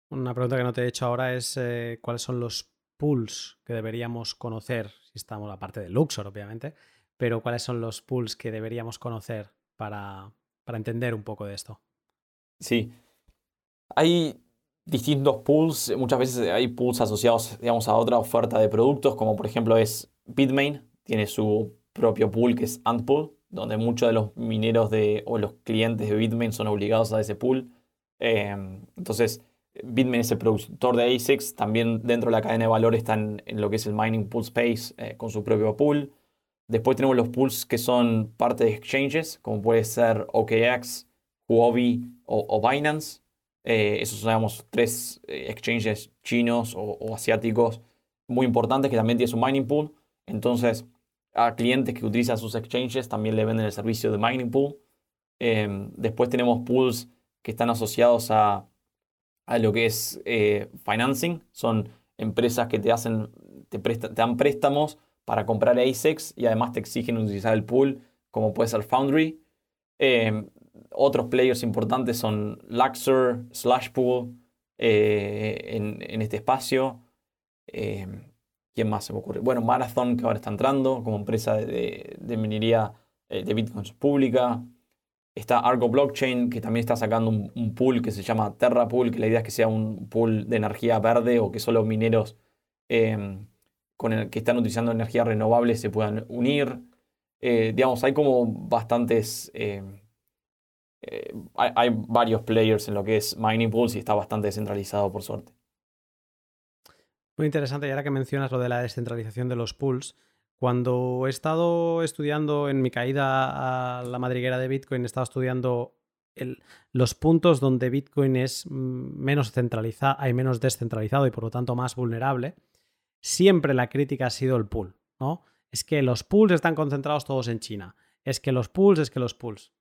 Una pregunta que no te he hecho ahora es eh, cuáles son los pools que deberíamos conocer, si estamos la parte de Luxor, obviamente, pero cuáles son los pools que deberíamos conocer para, para entender un poco de esto. Sí. Hay distintos pools, muchas veces hay pools asociados, digamos, a otra oferta de productos, como por ejemplo es Bitmain, tiene su propio pool que es Antpool, donde muchos de los mineros de, o los clientes de Bitmain son obligados a ese pool. Em, entonces, Bitmain es el productor de ASICs, también dentro de la cadena de valor están en lo que es el mining pool space eh, con su propio pool. Después tenemos los pools que son parte de exchanges, como puede ser OKX, Huobi o, Binance. Eh, esos son, digamos, tres eh, exchanges chinos o, asiáticos muy importantes que también tienen su mining pool. Entonces, a clientes que utilizan sus exchanges también le venden el servicio de mining pool. Em, después tenemos pools que están asociados a, lo que es eh, financing. Son empresas que te, hacen, te, dan préstamos para comprar ASICs y además te exigen utilizar el pool, como puede ser Foundry. Em, otros players importantes son Luxor, Slashpool eh, en, este espacio. Em, ¿Quién más se me ocurre? Bueno, Marathon, que ahora está entrando como empresa de, minería eh, de bitcoins pública. Está Argo Blockchain, que también está sacando un, pool que se llama Terra Pool, que la idea es que sea un pool de energía verde o que solo mineros em, con el, que están utilizando energía renovable se puedan unir. Eh, digamos, hay como bastantes... eh, hay, varios players en lo que es mining pools y está bastante descentralizado por suerte. Muy interesante, y ahora que mencionas lo de la descentralización de los pools, cuando he estado estudiando en mi caída a la madriguera de Bitcoin, he estado estudiando los puntos donde Bitcoin es mm, menos centralizado, hay menos descentralizado y por lo tanto más vulnerable. Siempre la crítica ha sido el pool, ¿no? Es que los pools están concentrados todos en China. Es que los pools, es que los pools.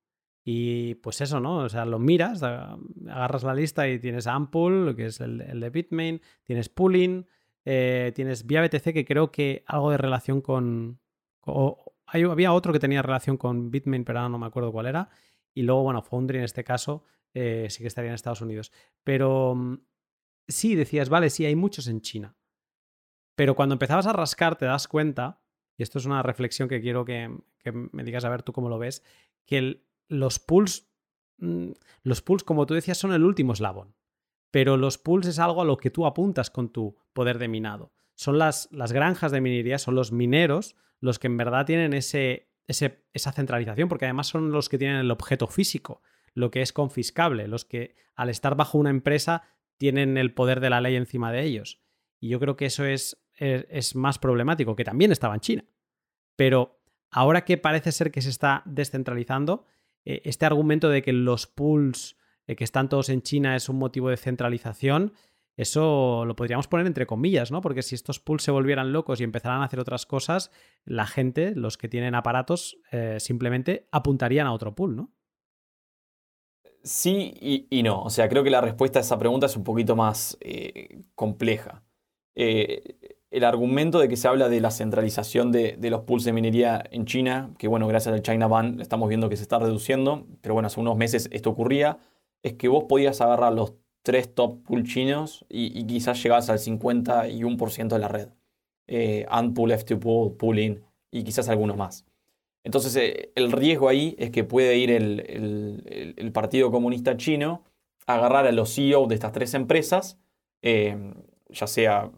Y pues eso, ¿no? O sea, lo miras, agarras la lista y tienes Ampool, que es el, el de Bitmain, tienes Pooling, eh, tienes Vía BTC, que creo que algo de relación con. había otro que tenía relación con Bitmain, pero ahora no me acuerdo cuál era. y luego, bueno, Foundry en este caso eh, sí que estaría en Estados Unidos. Pero mm, sí, decías, vale, sí, hay muchos en China. Pero cuando empezabas a rascar te das cuenta, y esto es una reflexión que quiero que, me digas a ver tú cómo lo ves, que los pools, mm, los pools, como tú decías, son el último eslabón. Pero los pools es algo a lo que tú apuntas con tu poder de minado. Son las, las granjas de minería, son los mineros los que en verdad tienen ese, esa centralización, porque además son los que tienen el objeto físico, lo que es confiscable, los que al estar bajo una empresa tienen el poder de la ley encima de ellos. Y yo creo que eso es, es, más problemático, que también estaba en China. Pero ahora que parece ser que se está descentralizando, eh, este argumento de que los pools eh, que están todos en China es un motivo de centralización, eso lo podríamos poner entre comillas, ¿no? Porque si estos pools se volvieran locos y empezaran a hacer otras cosas, la gente, los que tienen aparatos, eh, simplemente apuntarían a otro pool, ¿no? Sí y, no. O sea, creo que la respuesta a esa pregunta es un poquito más compleja. El argumento de que se habla de la centralización de, los pools de minería en China, que bueno, gracias al China Ban estamos viendo que se está reduciendo, pero bueno, hace unos meses esto ocurría, es que vos podías agarrar los tres top pool chinos y, quizás llegabas al 51% de la red. Eh, Unpool, F2 Pool, Pooling y quizás algunos más. Entonces eh, el riesgo ahí es que puede ir el, Partido Comunista Chino a agarrar a los CEO de estas tres empresas, eh, ya sea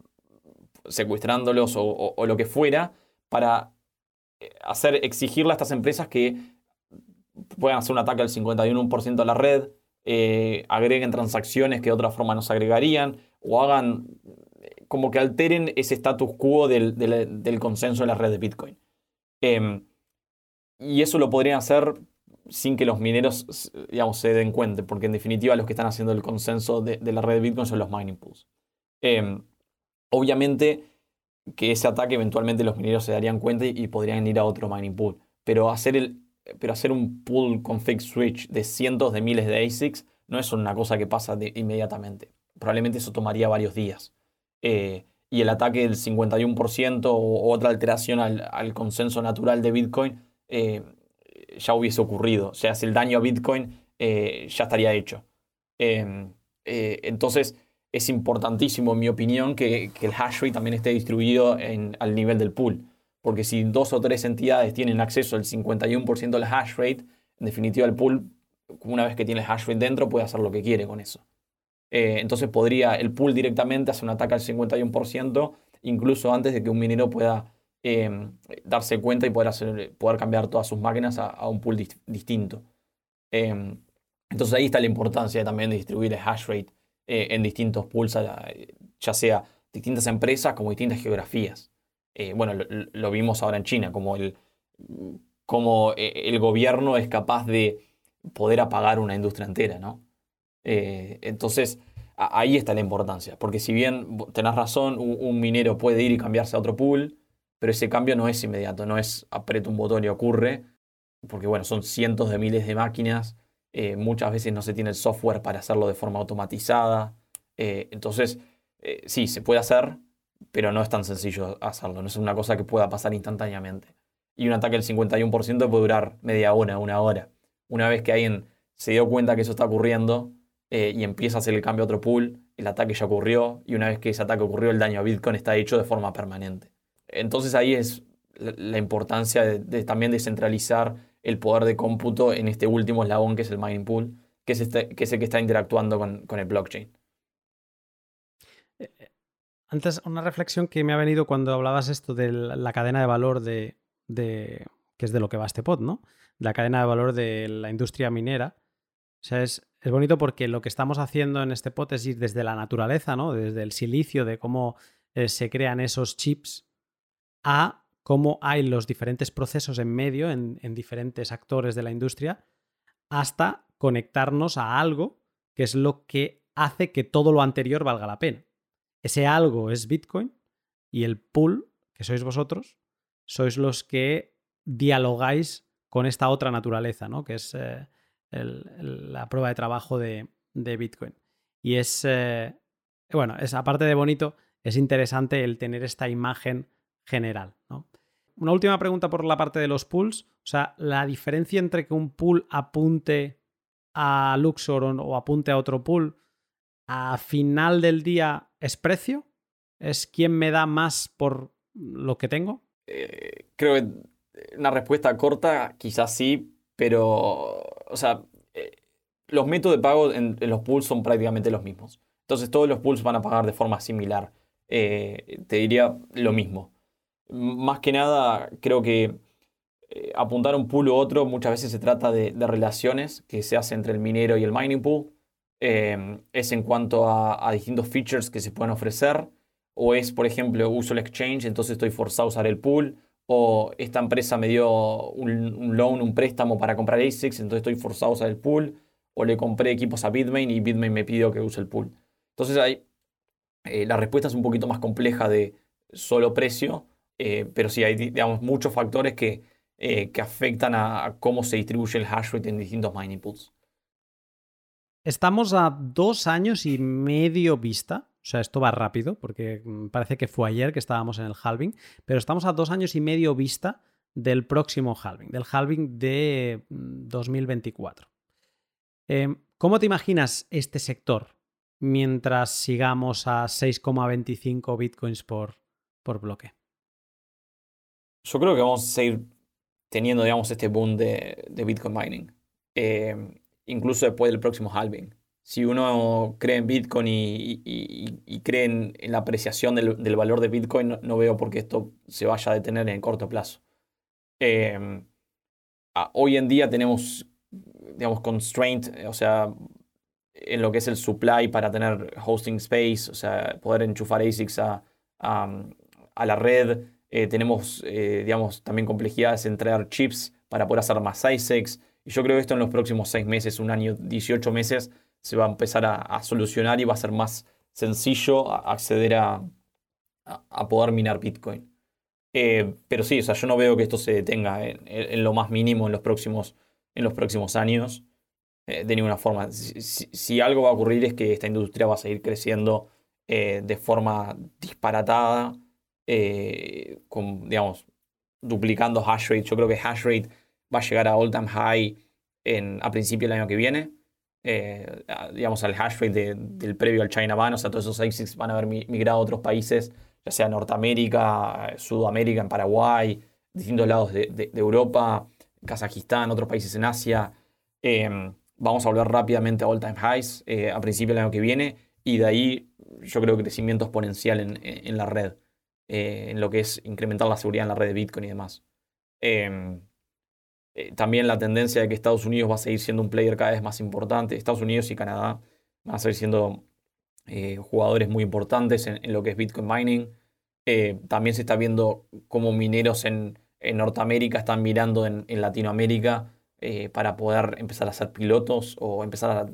secuestrándolos o, lo que fuera, para eh, hacer, exigirle a estas empresas que puedan hacer un ataque al 51% de la red, eh, agreguen transacciones que de otra forma no se agregarían o hagan como que alteren ese status quo del, consenso en la red de Bitcoin. Em, y eso lo podrían hacer sin que los mineros se den cuenta, porque en definitiva los que están haciendo el consenso de, la red de Bitcoin son los mining pools. Em, obviamente que ese ataque eventualmente los mineros se darían cuenta y, podrían ir a otro mining pool, pero hacer el, pero hacer un pool config switch de cientos de miles de ASICs no es una cosa que pasa inmediatamente. Probablemente eso tomaría varios días. Eh, y el ataque del 51% o otra alteración al, consenso natural de Bitcoin eh, ya hubiese ocurrido. O sea, si el daño a Bitcoin eh, ya estaría hecho. Entonces, es importantísimo, en mi opinión, que, el hash rate también esté distribuido al nivel del pool porque si dos o tres entidades tienen acceso al 51% del hash rate, en definitiva el pool, una vez que tiene el hash rate dentro, puede hacer lo que quiere con eso. Eh, entonces podría el pool directamente hacer un ataque al 51%, incluso antes de que un minero pueda em, darse cuenta y poder, hacer, poder cambiar todas sus máquinas a, un pool distinto. Em, entonces ahí está la importancia también de distribuir el hash rate eh, en distintos pools, ya sea distintas empresas como distintas geografías. Eh, bueno, lo, vimos ahora en China, como el, como eh, el gobierno es capaz de poder apagar una industria entera, ¿no? Entonces, ahí está la importancia, porque si bien tenés razón, un, minero puede ir y cambiarse a otro pool, pero ese cambio no es inmediato, no es aprieta un botón y ocurre, porque bueno, son cientos de miles de máquinas, muchas veces no se tiene el software para hacerlo de forma automatizada, entonces, sí, se puede hacer, pero no es tan sencillo hacerlo, no es una cosa que pueda pasar instantáneamente. Y un ataque del 51% puede durar media hora, una hora. Una vez que alguien se dio cuenta que eso está ocurriendo eh, y empieza a hacer el cambio a otro pool, el ataque ya ocurrió y una vez que ese ataque ocurrió, el daño a Bitcoin está hecho de forma permanente. Entonces ahí es la, importancia de, también descentralizar el poder de cómputo en este último eslabón que es el mining pool, que es, este, es el que está interactuando con, el blockchain. Eh, eh, antes, una reflexión que me ha venido cuando hablabas esto de la cadena de valor de, que es de lo que va este pod, ¿no? La cadena de valor de la industria minera. O sea, es, bonito porque lo que estamos haciendo en este pod es ir desde la naturaleza, ¿no? Desde el silicio, de cómo eh, se crean esos chips, a cómo hay los diferentes procesos en medio, en, en diferentes actores de la industria, hasta conectarnos a algo que es lo que hace que todo lo anterior valga la pena. Ese algo es Bitcoin y el pool, que sois vosotros, sois los que dialogáis con esta otra naturaleza, ¿no? que es eh, la prueba de trabajo de, Bitcoin. Y es, eh, bueno, es, aparte de bonito, es interesante el tener esta imagen general. una última pregunta por la parte de los pools. O sea, la diferencia entre que un pool apunte a Luxor o apunte a otro pool, a final del día es precio. ¿Es quién me da más por lo que tengo? Eh, creo que una respuesta corta, quizás sí, pero, o sea, eh, los métodos de pago en, los pools son prácticamente los mismos. Entonces todos los pools van a pagar de forma similar. Eh, te diría lo mismo. Más que nada, creo que apuntar a un pool u otro muchas veces se trata de, relaciones que se hacen entre el minero y el mining pool. es en cuanto a, a distintos features que se pueden ofrecer o es, por ejemplo, uso el exchange, entonces estoy forzado a usar el pool, o esta empresa me dio un, loan, un préstamo para comprar ASICs, entonces estoy forzado a usar el pool, o le compré equipos a Bitmain y Bitmain me pidió que use el pool. Entonces ahí eh, la respuesta es un poquito más compleja de solo precio, eh, pero sí hay digamos, muchos factores que, eh, que afectan a, cómo se distribuye el hash rate en distintos mining pools. Estamos a dos años y medio vista o sea, esto va rápido porque mm, parece que fue ayer que estábamos en el halving, pero estamos a dos años y medio vista del próximo halving, del halving de 2024. Mm, em, ¿Cómo te imaginas este sector mientras sigamos a 6,25 bitcoins por, por bloque? Yo creo que vamos a seguir teniendo, digamos, este boom de, Bitcoin mining, em, incluso después del próximo halving si uno cree en Bitcoin y, cree en, la apreciación del, valor de Bitcoin, no, veo por qué esto se vaya a detener en corto plazo. Em, hoy en día tenemos, digamos, constraint, o sea, en lo que es el supply para tener hosting space, o sea, poder enchufar ASICs a, la red. Eh, tenemos, eh, digamos, también complejidades en traer chips para poder hacer más ASICs. Y yo creo que esto en los próximos 6 meses, un año, 18 meses, se va a empezar a, solucionar y va a ser más sencillo acceder a, a poder minar Bitcoin. Eh, pero sí, o sea, yo no veo que esto se detenga en, lo más mínimo en los próximos, en los próximos años. De ninguna forma. Si, algo va a ocurrir es que esta industria va a seguir creciendo de forma disparatada, con, digamos, duplicando hash rate. Yo creo que hash rate va a llegar a all time high en, a principio del año que viene. Eh, digamos, al hash rate del previo al China Ban, o sea, todos esos ASICs van a haber migrado a otros países, ya sea Norteamérica, Sudamérica, en Paraguay, distintos lados de, Europa, Kazajistán, otros países en Asia. Em, vamos a volver rápidamente a all-time highs eh, a principios del año que viene y de ahí yo creo crecimiento exponencial en, la red, eh, en lo que es incrementar la seguridad en la red de Bitcoin y demás. Em, eh, también la tendencia de que Estados Unidos va a seguir siendo un player cada vez más importante. Estados Unidos y Canadá van a seguir siendo eh, jugadores muy importantes en, lo que es Bitcoin mining. También se está viendo cómo mineros en, Norteamérica están mirando en, Latinoamérica para poder empezar a ser pilotos o empezar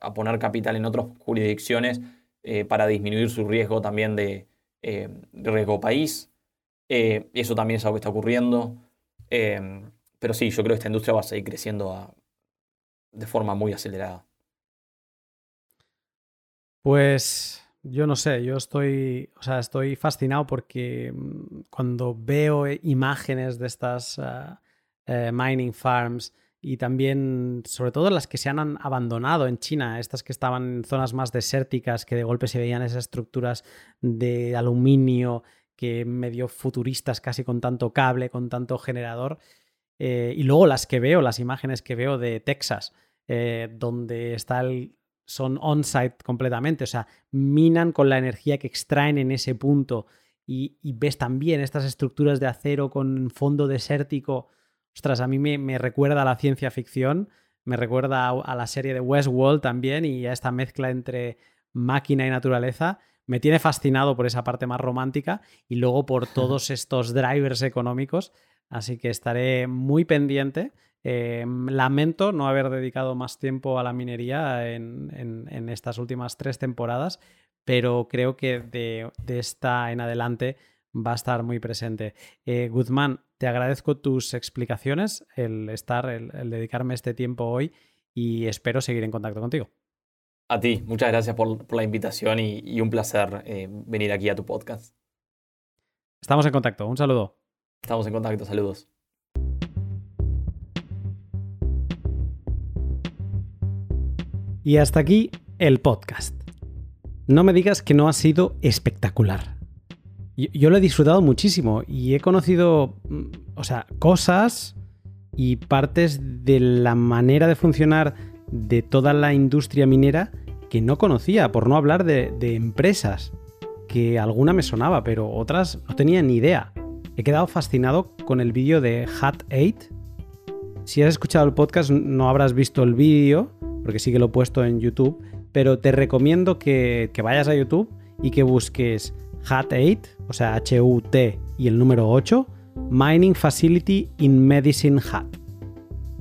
a, poner capital en otras jurisdicciones para disminuir su riesgo también de, riesgo país. eso también es algo que está ocurriendo. Pero sí, yo creo que esta industria va a seguir creciendo de forma muy acelerada. Pues yo no sé, yo estoy, o sea, estoy fascinado porque mm, cuando veo imágenes de estas ah, eh, mining farms y también, sobre todo las que se han abandonado en China, estas que estaban en zonas más desérticas, que de golpe se veían esas estructuras de aluminio que medio futuristas, casi con tanto cable, con tanto generador, eh, y luego las que veo, las imágenes que veo de Texas, eh, donde está el, son on-site completamente, o sea, minan con la energía que extraen en ese punto y, ves también estas estructuras de acero con fondo desértico. Ostras, a mí me, recuerda a la ciencia ficción, me recuerda a, la serie de Westworld también y a esta mezcla entre máquina y naturaleza. Me tiene fascinado por esa parte más romántica y luego por todos estos drivers económicos Así que estaré muy pendiente. Em, lamento no haber dedicado más tiempo a la minería en, estas últimas tres temporadas, pero creo que de, esta en adelante va a estar muy presente. Eh, Guzmán, te agradezco tus explicaciones, el estar, el, dedicarme este tiempo hoy y espero seguir en contacto contigo. A ti, muchas gracias por, la invitación y, un placer eh, venir aquí a tu podcast. Estamos en contacto. Un saludo. Estamos en contacto, saludos. Y hasta aquí el podcast. No me digas que no ha sido espectacular. Yo, lo he disfrutado muchísimo y he conocido, mm, o sea, cosas y partes de la manera de funcionar de toda la industria minera que no conocía, por no hablar de, de empresas, que alguna me sonaba, pero otras no tenía ni idea. He quedado fascinado con el vídeo de Hat 8. Si has escuchado el podcast no habrás visto el vídeo, porque sí que lo he puesto en YouTube, pero te recomiendo que, vayas a YouTube y que busques Hat 8, o sea, H-U-T y el número 8, Mining Facility in Medicine Hat.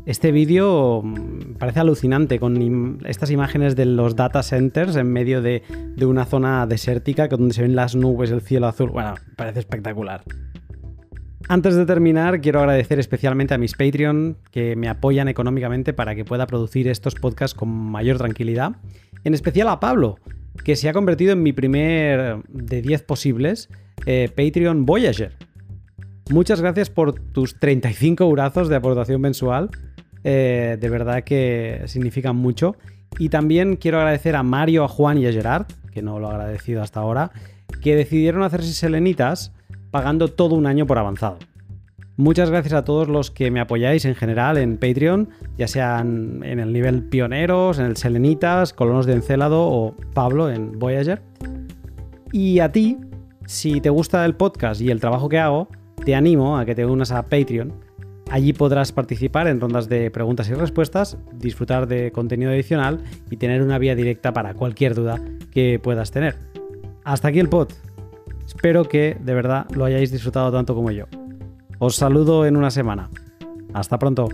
Este vídeo mm, parece alucinante con estas imágenes de los data centers en medio de, de, una zona desértica donde se ven las nubes, el cielo azul. Bueno, parece espectacular. Antes de terminar, quiero agradecer especialmente a mis Patreon que me apoyan económicamente para que pueda producir estos podcasts con mayor tranquilidad. En especial a Pablo, que se ha convertido en mi primer de 10 posibles eh, Patreon Voyager. Muchas gracias por tus 35 eurazos de aportación mensual. Eh, de verdad que significan mucho. Y también quiero agradecer a Mario, a Juan y a Gerard, que no lo he agradecido hasta ahora, que decidieron hacerse selenitas pagando todo un año por avanzado. Muchas gracias a todos los que me apoyáis en general en Patreon, ya sean en el nivel pioneros, en el Selenitas, Colonos de Encélado o Pablo en Voyager. Y a ti, si te gusta el podcast y el trabajo que hago, te animo a que te unas a Patreon. Allí podrás participar en rondas de preguntas y respuestas, disfrutar de contenido adicional y tener una vía directa para cualquier duda que puedas tener. Hasta aquí el pod. Espero que de verdad lo hayáis disfrutado tanto como yo. Os saludo en una semana. Hasta pronto.